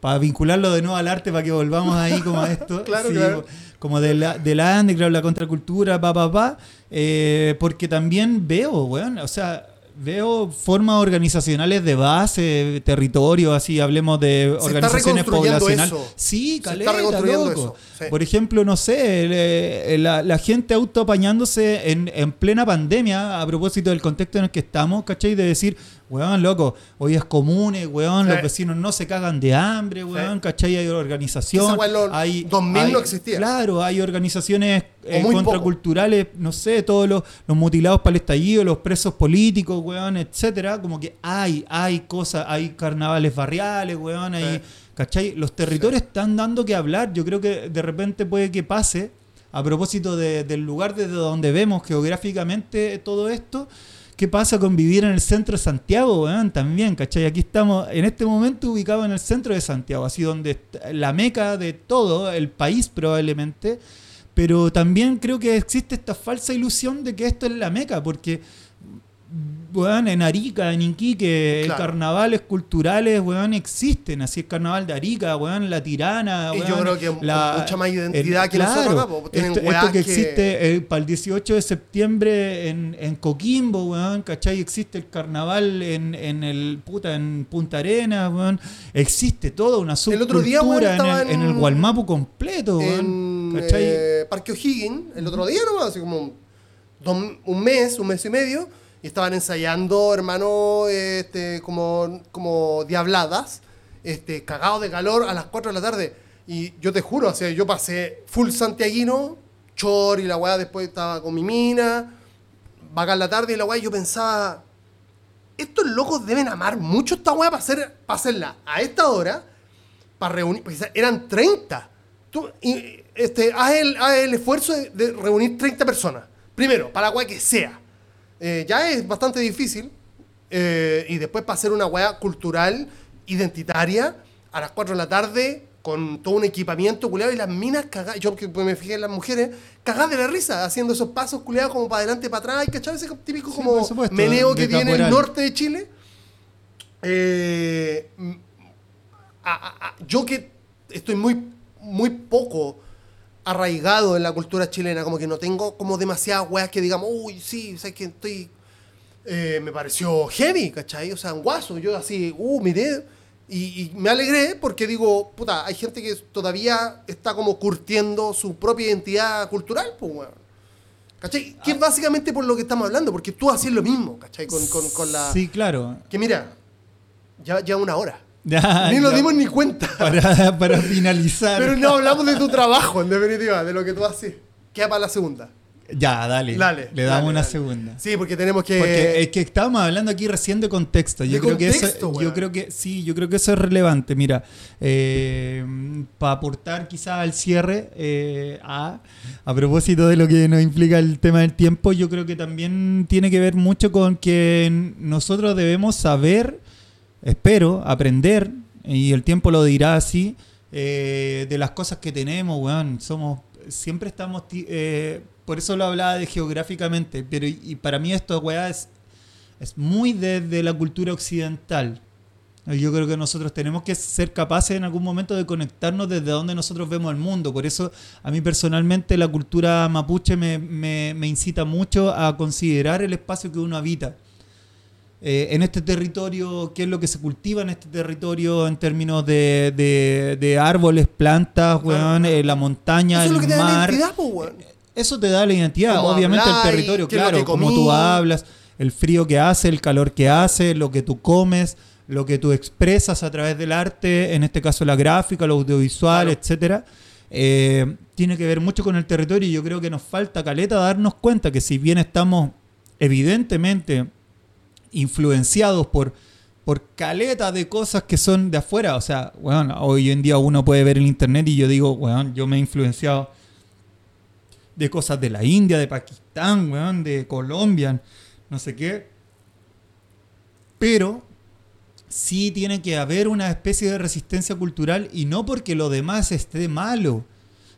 para vincularlo de nuevo al arte, para que volvamos ahí como a esto. Claro, claro. Como de la, de la underground, la contracultura, pa, pa, pa. eh, porque también veo, weón, o sea, veo formas organizacionales de base, territorio, así, hablemos de Se está organizaciones poblacionales. eso. Sí, Se caleta, está reconstruyendo loco. eso, sí. Por ejemplo, no sé, eh, la, la gente autoapañándose en, en plena pandemia, a propósito del contexto en el que estamos, ¿cachai? De decir, weón, loco, hoy es común, weón, Sí. los vecinos no se cagan de hambre, weón, ¿cachai? Hay organización. Esa hay, 2000 hay- no existía. Claro, hay organizaciones eh, poco. contraculturales, no sé, todos los, los mutilados para el estallido, los presos políticos, weón, etcétera. Como que hay, hay cosas, hay carnavales barriales, weón, hay. Sí. ¿Cachai? Los territorios están dando que hablar. Yo creo que de repente puede que pase, a propósito de- del lugar desde donde vemos geográficamente todo esto, ¿qué pasa con vivir en el centro de Santiago, weón? También, ¿cachai? Aquí estamos en este momento ubicados en el centro de Santiago, así donde la meca de todo, el país probablemente. Pero también creo que existe esta falsa ilusión de que esto es la meca, porque weón, en Arica, en Iquique, Claro. carnavales culturales, weón, existen. Así el carnaval de Arica, weón, la tirana, Y yo weón, creo que con mucha más identidad que claro, nosotros acá, po. Tienen esto, que que- existe para el 18 de septiembre en, en Coquimbo, weón, ¿cachai? Existe el carnaval en, en el puta, en Punta Arenas, weón. Existe toda una El subcultura otro día, weón, en, el, en el Gualmapu completo, weón. eh, Parque O'Higgins el otro día nomás, así como dos- un mes, un mes y medio, y estaban ensayando, hermano, este, como, como diabladas, este, cagados de calor a las 4 de la tarde. Y yo te juro, o sea, yo pasé full santiaguino, chor y la weá, después estaba con mi mina, vaca en la tarde y la weá, y yo pensaba, estos locos deben amar mucho esta weá para, hacer, para hacerla a esta hora, para reunir, porque eran 30. Tú, este, haz, el, haz el esfuerzo de, de reunir 30 personas. Primero, para la weá que sea. Eh, ya es bastante difícil. eh, y después para hacer una weá cultural, identitaria, a las 4 de la tarde, con todo un equipamiento culeado y las minas cagadas. Yo que me fijé en las mujeres, cagadas de la risa, haciendo esos pasos culeados como para adelante, para atrás, ¿cachai? Ese típico Sí, como supuesto, meneo que tiene el norte de Chile. Eh, a- a- a- yo que estoy muy, muy poco arraigado en la cultura chilena, como que no tengo como demasiadas weas que digamos, uy, sí, sé que estoy. eh, me pareció heavy, ¿cachai? O sea, un guaso. Yo así, uh, miré. Y, y me alegré porque digo, puta, hay gente que todavía está como curtiendo su propia identidad cultural, pues, weón. ¿Cachai? Que es básicamente por lo que estamos hablando, porque tú haces lo mismo, ¿cachai? Con, con, con la. Sí, claro. Que mira, ya, ya una hora. Ya, ni nos ya, dimos ni cuenta. Para, para finalizar. Pero no hablamos de tu trabajo, en definitiva, de lo que tú haces. Queda para la segunda. Ya, dale. Dale. Le damos dale, una dale. segunda. Sí, porque tenemos que. Porque es que estábamos hablando aquí recién de contexto. Yo De creo que eso, yo creo que sí, yo creo que eso es relevante. Mira, para aportar quizás al cierre, eh, a, a propósito de lo que nos implica el tema del tiempo, yo creo que también tiene que ver mucho con que nosotros debemos saber, espero, aprender, y el tiempo lo dirá así, eh, de las cosas que tenemos, weón. Somos, siempre estamos, eh, por eso lo hablaba de geográficamente, pero y, para mí esto, weá, es, es muy desde la cultura occidental. Yo creo que nosotros tenemos que ser capaces en algún momento de conectarnos desde donde nosotros vemos el mundo. Por eso a mí personalmente la cultura mapuche me, me- me incita mucho a considerar el espacio que uno habita. Eh, en este territorio, qué es lo que se cultiva en este territorio en términos de, de- de árboles, plantas, weón, eh, la montaña, Eso es lo el que te da mar. identidad, po, weón. Eso te da la identidad, obviamente el habláis, territorio, claro, como tú hablas, el frío que hace, el calor que hace, lo que tú comes, lo que tú expresas a través del arte, en este caso la gráfica, lo audiovisual, Claro. etcétera. eh, tiene que ver mucho con el territorio y yo creo que nos falta caleta darnos cuenta que si bien estamos evidentemente influenciados por, por caleta de cosas que son de afuera. O sea, weón, hoy en día uno puede ver el internet y yo digo, weón, yo me he influenciado de cosas de la India, de Pakistán, weón, de Colombia, no sé qué. Pero sí tiene que haber una especie de resistencia cultural y no porque lo demás esté malo,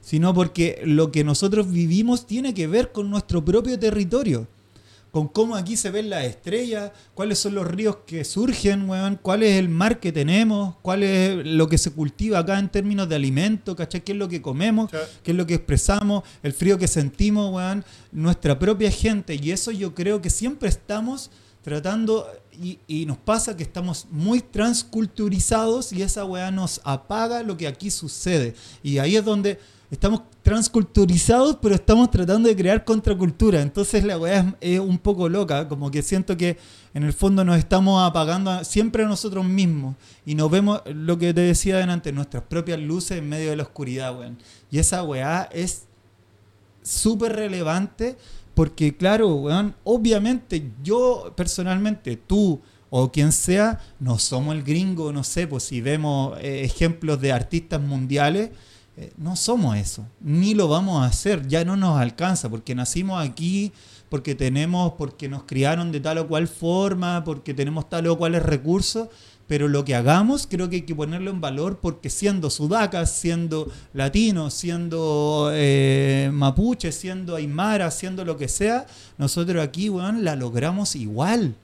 sino porque lo que nosotros vivimos tiene que ver con nuestro propio territorio. Con cómo aquí se ven las estrellas, cuáles son los ríos que surgen, weón, cuál es el mar que tenemos, cuál es lo que se cultiva acá en términos de alimento, ¿cachai? ¿Qué es lo que comemos? Sí. qué es lo que expresamos, el frío que sentimos, weón, nuestra propia gente. Y eso yo creo que siempre estamos tratando, y, y nos pasa que estamos muy transculturizados y esa weá nos apaga lo que aquí sucede. Y ahí es donde estamos transculturizados, pero estamos tratando de crear contracultura. Entonces la weá es, un poco loca, como que siento que en el fondo nos estamos apagando siempre a nosotros mismos y nos vemos, lo que te decía delante, nuestras propias luces en medio de la oscuridad, weón. Y esa weá es súper relevante porque, claro, weón, obviamente yo personalmente, tú o quien sea, no somos el gringo, no sé, pues si vemos eh, ejemplos de artistas mundiales, eh, no somos eso, ni lo vamos a hacer, ya no nos alcanza, porque nacimos aquí, porque tenemos, porque nos criaron de tal o cual forma, porque tenemos tal o cuales recursos, pero lo que hagamos creo que hay que ponerlo en valor porque siendo sudacas, siendo latinos, siendo eh, mapuche, siendo aymara, siendo lo que sea, nosotros aquí, weón, la logramos igual.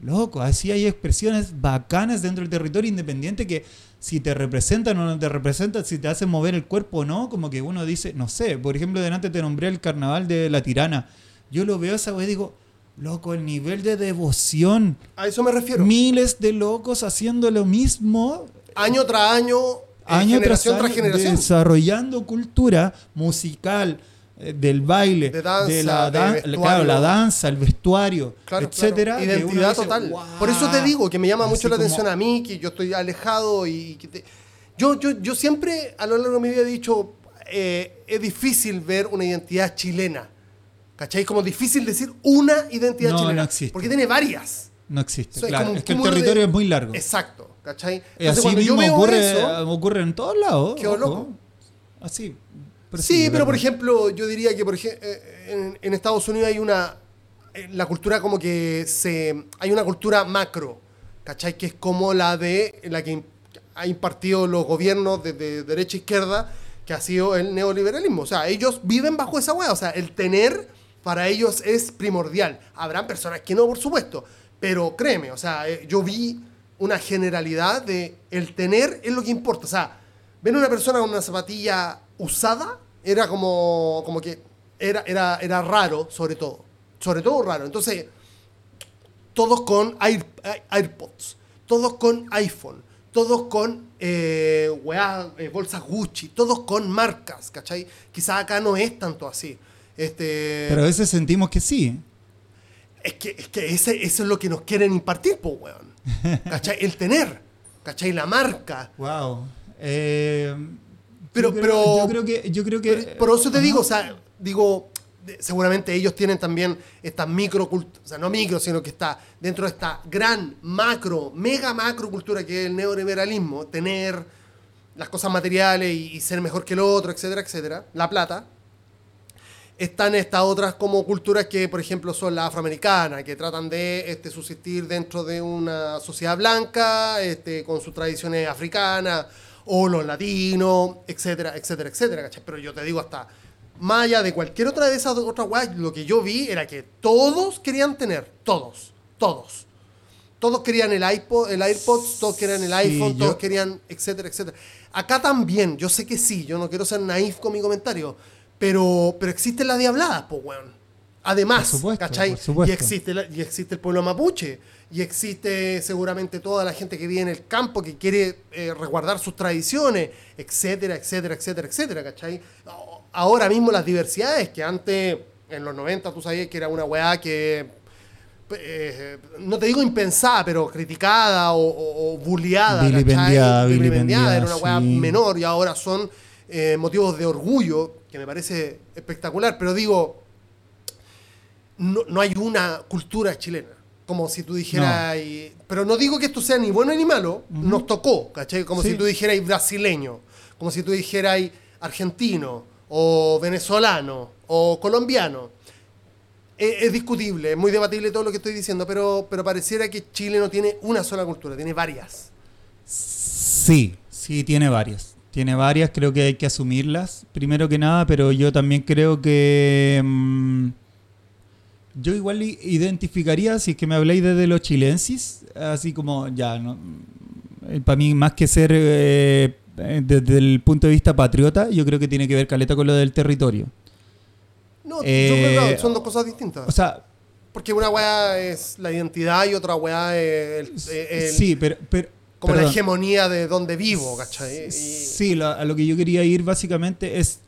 Loco, así hay expresiones bacanas dentro del territorio independiente que si te representan o no te representan, si te hacen mover el cuerpo o no, como que uno dice, no sé, por ejemplo, delante te nombré el carnaval de la tirana. Yo lo veo esa vez y digo, loco, el nivel de devoción, A eso me refiero. miles de locos haciendo lo mismo. Año tras año, año tras generación año tras generación. desarrollando cultura musical, del baile, De danza, la, de dan- vestuario. claro, la danza, el vestuario, Claro, etcétera. claro. Identidad dice, total. "Guau". Por eso te digo que me llama mucho la atención a mí, que yo estoy alejado y que te- yo, yo, yo siempre a lo largo de mi vida he dicho, eh, es difícil ver una identidad chilena. ¿Cachai? Como difícil decir una identidad No, chilena. no existe. Porque tiene varias. No existe, O sea, claro. un Es que el cúmulo de- territorio es muy largo. Exacto. ¿Cachai? Y Entonces, así yo mismo veo ocurre, eso, ocurre en todos lados. Qué loco. Así. Sí, pero por ejemplo, yo diría que por eh, en, en Estados Unidos hay una. eh, La cultura como que se. Hay una cultura macro, ¿cachai? Que es como la de. La que ha impartido los gobiernos de, de derecha e izquierda, que ha sido el neoliberalismo. O sea, ellos viven bajo esa hueá. O sea, el tener para ellos es primordial. Habrán personas que no, por supuesto. Pero créeme, o sea, eh, yo vi una generalidad de el tener es lo que importa. O sea, ven una persona con una zapatilla usada, era como, como que era, era, era raro, sobre todo. Sobre todo raro. Entonces, todos con Air- Air- AirPods, todos con iPhone, todos con eh, weá, eh, bolsas Gucci, todos con marcas, ¿cachai? Quizás acá no es tanto así. Este, Pero a veces sentimos que sí. es que, es que ese, eso es lo que nos quieren impartir, po, weón. ¿Cachai? El tener, ¿cachai? La marca. Wow. Eh, Pero- yo creo, pero- yo creo que yo creo que Pero- Por eso te Ajá. digo, o sea, digo, seguramente ellos tienen también esta micro o sea, no micro, sino que está dentro de esta gran macro, mega macro cultura que es el neoliberalismo, tener las cosas materiales y, y ser mejor que el otro, etcétera, etcétera, la plata. Están estas otras como culturas que, por ejemplo, son la afroamericana, que tratan de este, subsistir dentro de una sociedad blanca, este, con sus tradiciones africanas, o los latinos, etcétera, etcétera, etcétera, ¿cachai? Pero yo te digo, hasta más allá de cualquier otra de esas otras weas, lo que yo vi era que todos querían tener, todos, todos. Todos querían el iPod, el AirPods, todos querían el Sí, iPhone, yo- todos querían, etcétera, etcétera. Acá también, yo sé que sí, yo no quiero ser naif con mi comentario, pero, pero existen las diabladas, pues, weón. Además, Por supuesto, ¿cachai? por. Y, existe la- y existe el pueblo mapuche, y existe seguramente toda la gente que vive en el campo que quiere eh, resguardar sus tradiciones, etcétera, etcétera, etcétera, etcétera, ¿cachai? Ahora mismo las diversidades que antes, en los 90, tú sabías que era una weá que eh, no te digo impensada, pero criticada o, o, o bulleada. ¿cachai? Vilipendiada, vilipendiada, Era una weá sí. menor y ahora son eh, motivos de orgullo, que me parece espectacular, pero digo, no, no hay una cultura chilena. Como si tú dijeras, y- pero no digo que esto sea ni bueno ni malo, nos tocó, ¿cachai? Como Sí. si tú dijeras brasileño, como si tú dijeras argentino, o venezolano, o colombiano. Es, es discutible, es muy debatible todo lo que estoy diciendo, pero, pero pareciera que Chile no tiene una sola cultura, tiene varias. Sí, sí, tiene varias. Tiene varias, creo que hay que asumirlas, primero que nada, pero yo también creo que... mm, yo igual identificaría, si es que me habláis desde los chilensis, así como ya, no, para mí más que ser eh, eh, desde el punto de vista patriota, yo creo que tiene que ver caleta con lo del territorio. No, Eh, yo creo que son dos cosas distintas. O sea, Porque una weá es la identidad y otra weá es el- el- sí, pero... pero como la perdón. hegemonía de donde vivo, ¿cachai? Y- Sí, lo- a lo que yo quería ir básicamente es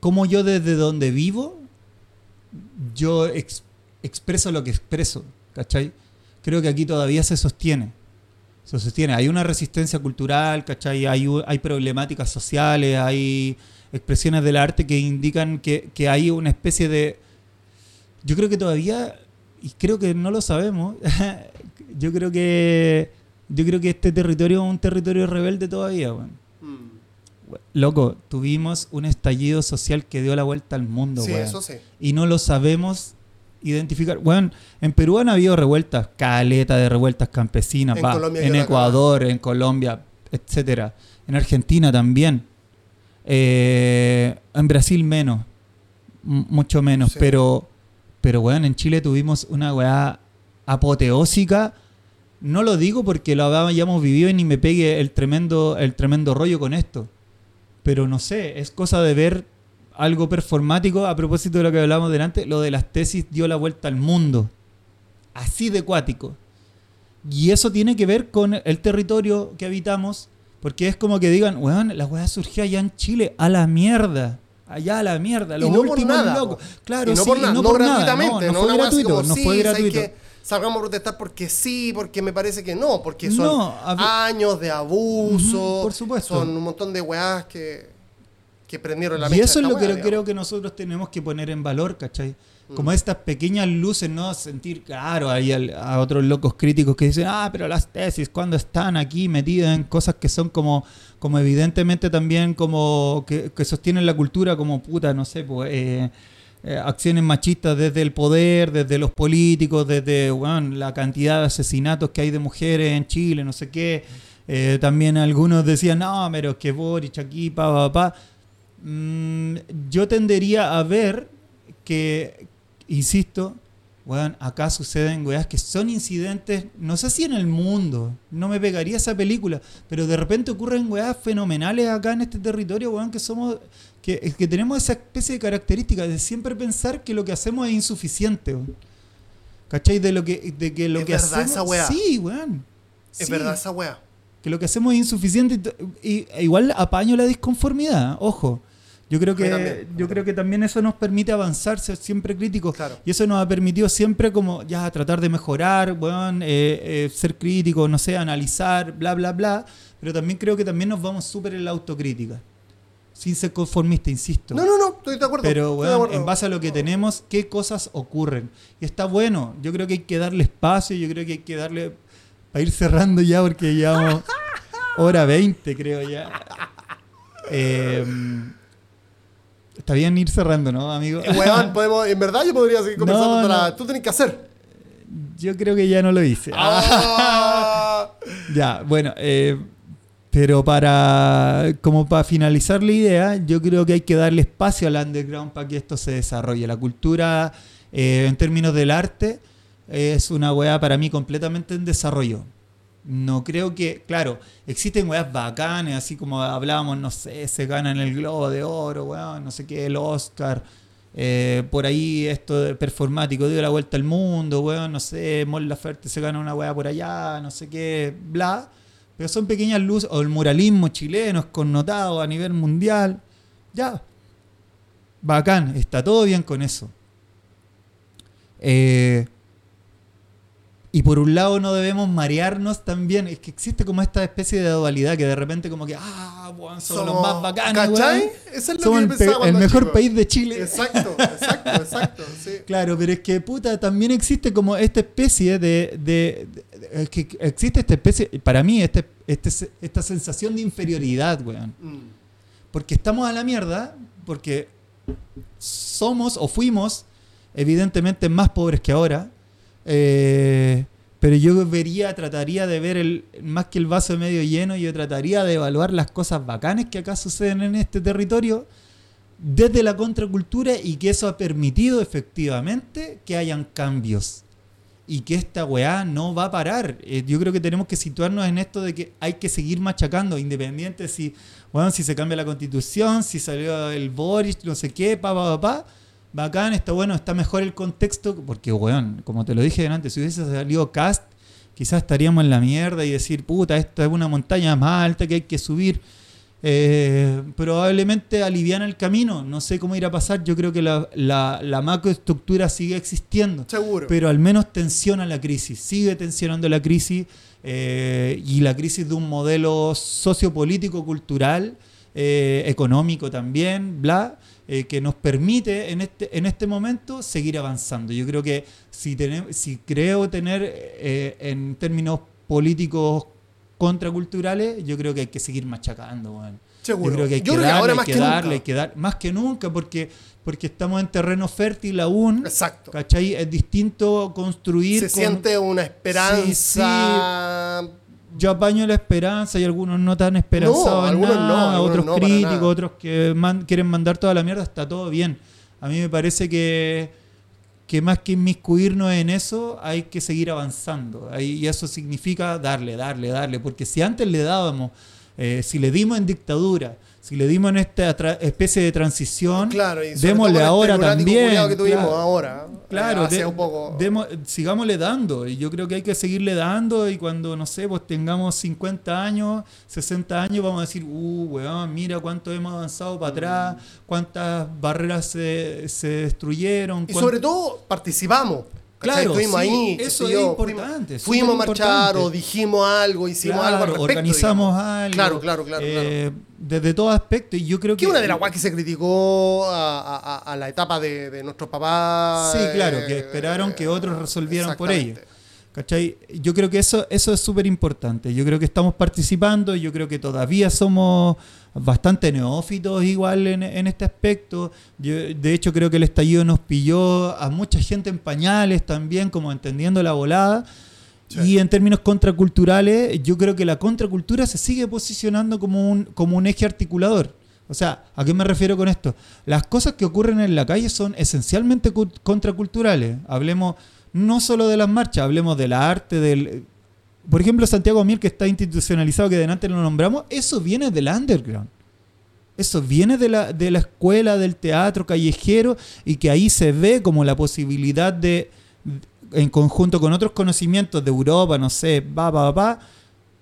cómo yo desde donde vivo, yo ex- expreso lo que expreso, ¿cachai? Creo que aquí todavía se sostiene. Se sostiene. Hay una resistencia cultural, ¿cachai? Hay, hay problemáticas sociales, hay expresiones del arte que indican que, que hay una especie de... Yo creo que todavía, y creo que no lo sabemos, yo creo que yo creo que este territorio es un territorio rebelde todavía, weón. Mm. Loco, tuvimos un estallido social que dio la vuelta al mundo, Sí, weón. eso sí. Y no lo sabemos identificar. Weón, en Perú han habido revueltas, caleta de revueltas campesinas, En va, Colombia en Ecuador, en Colombia, etcétera. En Argentina también. Eh, en Brasil menos. M- mucho menos. Sí. Pero, pero weón, en Chile tuvimos una weá apoteósica. No lo digo porque lo habíamos vivido y ni me pegue el tremendo, el tremendo rollo con esto. Pero no sé, es cosa de ver algo performático a propósito de lo que hablábamos delante. Lo de las tesis dio la vuelta al mundo. Así de cuático. Y eso tiene que ver con el territorio que habitamos, Porque es como que digan, weón, la weá surgió allá en Chile, a la mierda. Allá a la mierda, los y no por últimos nada, locos. Claro, y no sí, por no, no por nada, no, fue gratuito, no fue ¿sabes gratuito. Salgamos a protestar porque sí, porque me parece que no, porque son No, años de abuso, Ujú, por supuesto. son un montón de weás que, que prendieron la Y mecha eso es lo que creo que nosotros tenemos que poner en valor, ¿cachai? Como Mm. estas pequeñas luces, ¿no? Sentir, claro, hay al- a otros locos críticos que dicen, ah, pero las tesis, cuando están aquí metidas en cosas que son como, como evidentemente también como que, que sostienen la cultura como puta, no sé, pues, eh, eh, acciones machistas desde el poder, desde los políticos, desde weón, la cantidad de asesinatos que hay de mujeres en Chile, no sé qué. Eh, también algunos decían, no, pero es que Boric aquí, pa, pa, pa. Mm, yo tendería a ver que, insisto, weón, acá suceden weas que son incidentes, no sé si en el mundo, no me pegaría esa película, pero de repente ocurren weas fenomenales acá en este territorio, weón, que somos, que, que tenemos esa especie de característica de siempre pensar que lo que hacemos es insuficiente, weón. ¿Cachai? De lo que, de que lo Es que verdad hacemos. esa wea. Sí, weón. Es Sí verdad esa weá. que lo que hacemos es insuficiente y igual apaño la disconformidad, ojo. Yo creo que también. yo creo que también eso nos permite avanzar, ser siempre críticos. Claro. Y eso nos ha permitido siempre como ya tratar de mejorar, weón, eh, eh, ser críticos, no sé, analizar, bla, bla, bla. Pero también creo que también nos vamos súper en la autocrítica. Sin ser conformista, insisto. No, no, no, estoy de acuerdo. Pero, de acuerdo. en base a lo que tenemos, ¿qué cosas ocurren? Y está bueno. Yo creo que hay que darle espacio, yo creo que hay que darle. Para ir cerrando ya, porque llevamos hora 20, creo ya. Eh, está bien ir cerrando, ¿no, amigo? Eh, weón, podemos, en verdad yo podría seguir conversando no. Tú tenés que hacer. Yo creo que ya no lo hice. Ah. Ya, bueno, eh, pero para como para finalizar la idea, yo creo que hay que darle espacio al underground para que esto se desarrolle. La cultura, eh, en términos del arte, es una weá para mí completamente en desarrollo. No creo que, claro, existen weas bacanes, así como hablábamos, no sé, se ganan el Globo de Oro, weón, no sé qué, el Oscar. eh, por ahí esto de performático dio la vuelta al mundo, weón, no sé, Mon Laferte se gana una weá por allá, no sé qué, bla. Pero son pequeñas luces, o el muralismo chileno es connotado a nivel mundial. Ya, bacán, está todo bien con eso. Eh, y por un lado no debemos marearnos también. Es que existe como esta especie de dualidad que de repente como que, ah, weón, somos, los más bacanes, ¿Cachai? Eso es lo Somos que pensaba el mejor chico. país de Chile. Exacto, exacto, exacto. Sí. Claro, pero es que puta, también existe como esta especie de, de- de- es que existe esta especie, para mí, este, este- esta sensación de inferioridad, weón. Mm. Porque estamos a la mierda, porque somos o fuimos evidentemente más pobres que ahora. Eh, pero yo vería, trataría de ver el, más que el vaso medio lleno, yo trataría de evaluar las cosas bacanes que acá suceden en este territorio desde la contracultura y que eso ha permitido efectivamente que hayan cambios y que esta weá no va a parar. Eh, yo creo que tenemos que situarnos en esto de que hay que seguir machacando, independiente si, bueno, si se cambia la constitución, si salió el Boris, no sé qué, pa, pa, pa, pa. Bacán, está bueno, está mejor el contexto, porque, weón, como te lo dije antes, si hubiese salido Cast, quizás estaríamos en la mierda y decir, puta, esta es una montaña más alta que hay que subir. Eh, probablemente aliviana el camino, no sé cómo irá a pasar, yo creo que la, la, la macroestructura sigue existiendo Seguro. pero al menos tensiona la crisis, sigue tensionando la crisis eh, y la crisis de un modelo sociopolítico, cultural, eh, económico también, bla, eh, que nos permite en este, en este momento seguir avanzando. Yo creo que si, tenemos, si creo tener eh, en términos políticos contraculturales, yo creo que hay que seguir machacando. weón. Seguro. Yo creo que hay Yo que darle, ahora hay más que que darle, nunca. hay que dar, más que nunca, porque, porque estamos en terreno fértil aún. Exacto. ¿Cachai? Es distinto construir. Se con- siente una esperanza. Yo apaño la esperanza y algunos no tan esperanzados No, algunos no, algunos otros no, críticos, otros que man- quieren mandar toda la mierda, está todo bien. A mí me parece que, que más que inmiscuirnos en eso, hay que seguir avanzando. Y eso significa darle, darle, darle. Porque si antes le dábamos Eh, si le dimos en dictadura, si le dimos en esta especie de transición, Claro, démosle ahora este lunático también. culiao que tuvimos claro. ahora. Claro, eh, de- un poco. demo- sigámosle dando. Y yo creo que hay que seguirle dando. Y cuando, no sé, pues tengamos 50 años, 60 años, vamos a decir, uh, weón, mira cuánto hemos avanzado para atrás, cuántas barreras se, se destruyeron. Y sobre todo participamos. Claro, estuvimos sí, ahí. eso es importante, Fuimos, a marchar importante. o dijimos algo, hicimos Claro, algo al respecto. organizamos digamos. algo. Claro, claro, claro, eh, Desde todo aspecto. Y yo creo Que que. una de las guas que se criticó a, a- a- a la etapa de, de nuestros papás. Sí, claro, que eh, esperaron que otros resolvieran por ellos. ¿Cachai? Yo creo que eso, eso es súper importante. Yo creo que estamos participando, yo creo que todavía somos bastante neófitos igual en, en este aspecto. Yo, de hecho, creo que el estallido nos pilló a mucha gente en pañales también, como entendiendo la volada. Sí. Y en términos contraculturales, yo creo que la contracultura se sigue posicionando como un, como un eje articulador. O sea, ¿a qué me refiero con esto? Las cosas que ocurren en la calle son esencialmente cu- contraculturales. Hablemos no solo de las marchas, hablemos del arte, del... Por ejemplo, Santiago Miel, que está institucionalizado, que delante lo nombramos, eso viene del underground. Eso viene de la, de la escuela del teatro callejero y que ahí se ve como la posibilidad de, en conjunto con otros conocimientos de Europa, no sé, va, va, va,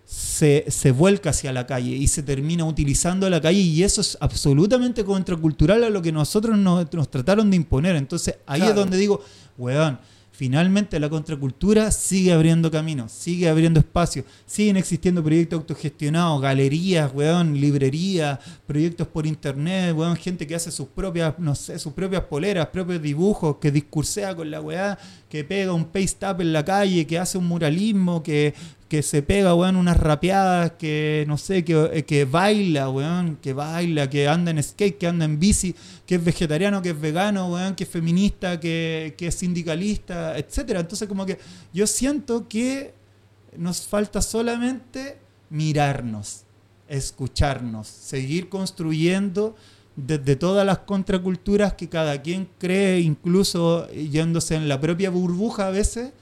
se, se vuelca hacia la calle y se termina utilizando la calle y eso es absolutamente contracultural a lo que nosotros nos, nos trataron de imponer. Entonces ahí Claro. es donde digo, weón, finalmente la contracultura sigue abriendo caminos, sigue abriendo espacios, siguen existiendo proyectos autogestionados, galerías, weón, librerías, proyectos por internet, weón, gente que hace sus propias, no sé, sus propias poleras, propios dibujos, que discursea con la weá, que pega un paste up en la calle, que hace un muralismo, que, que se pega, weón, unas rapeadas, que no sé, que, que baila, weón, que baila, que anda en skate, que anda en bici, que es vegetariano, que es vegano, weón, que es feminista, que, que es sindicalista, etcétera. Entonces, como que yo siento que nos falta solamente mirarnos, escucharnos, seguir construyendo desde todas las contraculturas que cada quien cree, incluso yéndose en la propia burbuja a veces.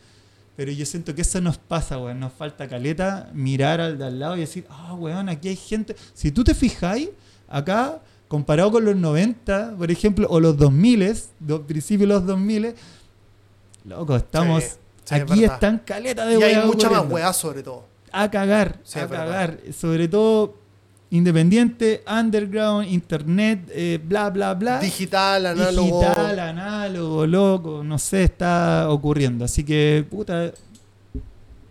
Pero yo siento que eso nos pasa, weón. Nos falta caleta mirar al de al lado y decir, ah, weón, aquí hay gente. Si tú te fijáis, acá, comparado con los 90, por ejemplo, o los 2000, los principios de los 2000, loco, estamos. Sí, sí, es aquí están caleta de Y hay mucha más weá sobre todo. A cagar, Sí, a cagar. Sobre todo independiente, underground, internet, eh, bla, bla, bla. Digital, análogo. Digital, análogo, loco, no sé, está ocurriendo. Así que, puta,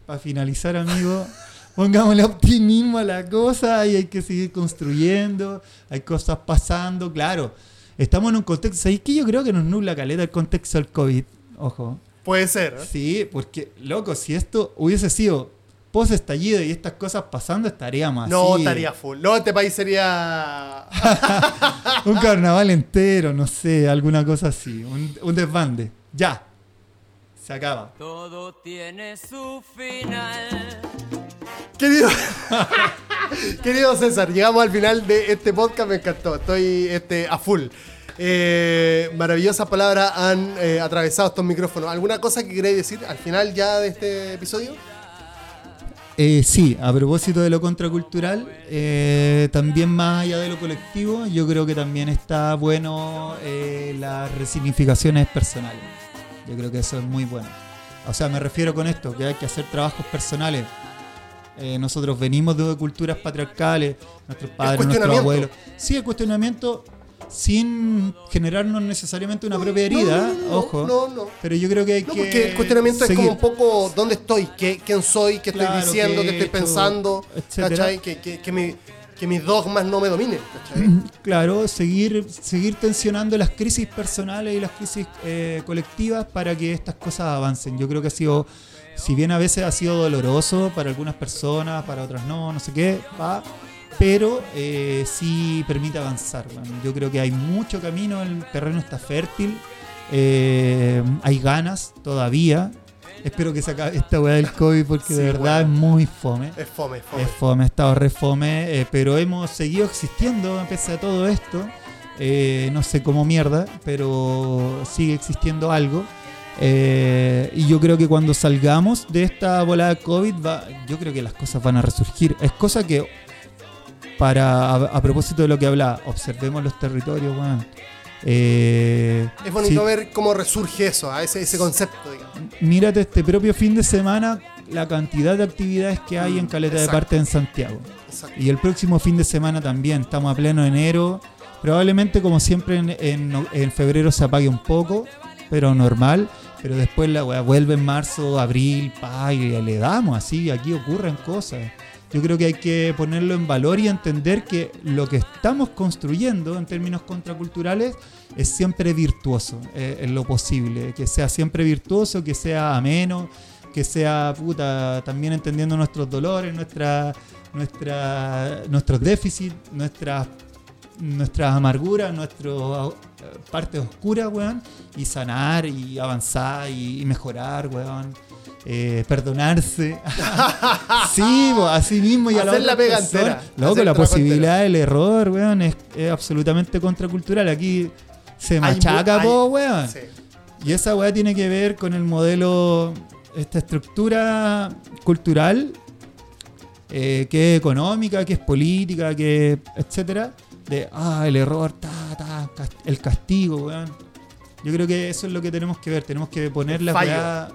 para finalizar, amigo, pongámosle optimismo a la cosa y hay que seguir construyendo, hay cosas pasando, claro. Estamos en un contexto, ¿sabéis que yo creo que nos nubla caleta el contexto del COVID? Ojo. Puede ser. ¿eh? Sí, porque, loco, si esto hubiese sido post estallido y estas cosas pasando, estaríamos No, así. estaría full. No, este país sería. Un carnaval entero, no sé, alguna cosa así. Un, un desbande. Ya. Se acaba. Todo tiene su final. Querido, querido César, llegamos al final de este podcast, me encantó, estoy este, a full. Eh, maravillosas palabras han eh, atravesado estos micrófonos. ¿Alguna cosa que queréis decir al final ya de este episodio? Eh, sí, a propósito de lo contracultural, eh, también más allá de lo colectivo, yo creo que también está bueno eh, las resignificaciones personales. Yo creo que eso es muy bueno. O sea, me refiero con esto, que hay que hacer trabajos personales. Nosotros venimos de culturas patriarcales, nuestros padres, nuestros abuelos. Sí, el cuestionamiento sin generarnos necesariamente una propia herida, No, no, no, ojo. No, no. Pero yo creo que hay No, que. porque el cuestionamiento es como un poco dónde estoy, qué, quién soy, qué Claro, estoy diciendo, qué estoy pensando. ¿cachai? Que, que, que, mi- que mis dogmas no me dominen, ¿cachai? Claro, seguir, seguir tensionando las crisis personales y las crisis eh, colectivas para que estas cosas avancen. Yo creo que ha sido, si bien a veces ha sido doloroso para algunas personas, para otras no, no sé qué, va, pero eh, sí permite avanzar. Yo creo que hay mucho camino, el terreno está fértil, eh, hay ganas todavía. Espero que se acabe esta weá del COVID porque Sí, de verdad es muy fome. Es fome, es fome. Es fome, ha estado re fome, eh, pero hemos seguido existiendo pese a todo esto. No sé cómo mierda, pero sigue existiendo algo. Eh, y yo creo que cuando salgamos de esta volada de COVID, va, yo creo que las cosas van a resurgir. Es cosa que para, a, a propósito de lo que hablaba, observemos los territorios, weón. Eh, Es bonito sí, ver cómo resurge eso, a ese, ese concepto, digamos. Mírate este propio fin de semana la cantidad de actividades que hay Mm, en Caleta de. Parte en Santiago. Exacto. Y el próximo fin de semana también, estamos a pleno enero. Probablemente, como siempre, en, en- en febrero se apague un poco, pero normal. Pero después la weá vuelve en marzo, abril, pa, y le damos así. Aquí ocurren cosas. Yo creo que hay que ponerlo en valor y entender que lo que estamos construyendo en términos contraculturales es siempre virtuoso, eh, en lo posible. Que sea siempre virtuoso, que sea ameno, que sea puta, también entendiendo nuestros dolores, nuestra, nuestra, nuestros déficits, nuestras, nuestras amarguras, nuestras eh, partes oscuras, weón, y sanar y avanzar y, mejorar, weón. Eh, perdonarse. sí, po, así mismo y a la Hacer la otra pega entera, Loco, la posibilidad del error, weón, es, es absolutamente contracultural. Aquí se machaca, hay- po, weón. Sí. Y esa weá tiene que ver con el modelo, esta estructura cultural, eh, que es económica, que es política, que etcétera, de ah, el error, ta, ta, el castigo, weón. Yo creo que eso es lo que tenemos que ver, tenemos que poner la weá-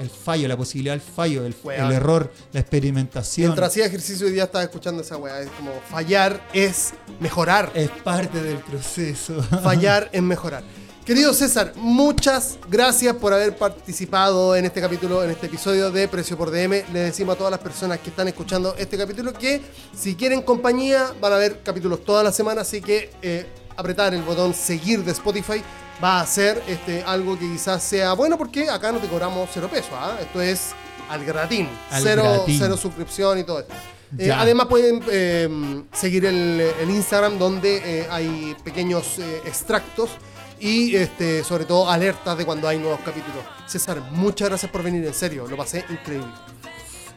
el fallo, la posibilidad del fallo, el, error, la experimentación. Mientras hacía ejercicio hoy día estaba escuchando esa weá. Es como fallar es mejorar. Es parte del proceso. Fallar es mejorar. Querido César, muchas gracias por haber participado en este capítulo, en este episodio de Precio por DM. Le decimos a todas las personas que están escuchando este capítulo que si quieren compañía van a ver capítulos toda la semana, así que eh, apretar el botón seguir de Spotify va a ser este, algo que quizás sea bueno porque acá no te cobramos cero pesos. ¿ah? Esto es al gratín, Al cero, gratín. cero suscripción y todo esto. Eh, además pueden eh, seguir el, el Instagram donde eh, hay pequeños eh, extractos y este, sobre todo alertas de cuando hay nuevos capítulos. César, muchas gracias por venir, en serio, lo pasé increíble.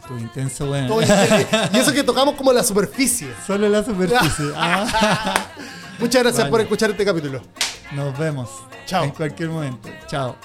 Estuvo intenso. Todo increíble. y eso que tocamos como la superficie. Solo la superficie. Ah. Muchas gracias Vale. por escuchar este capítulo. Nos vemos. Chao. En cualquier momento. Chao.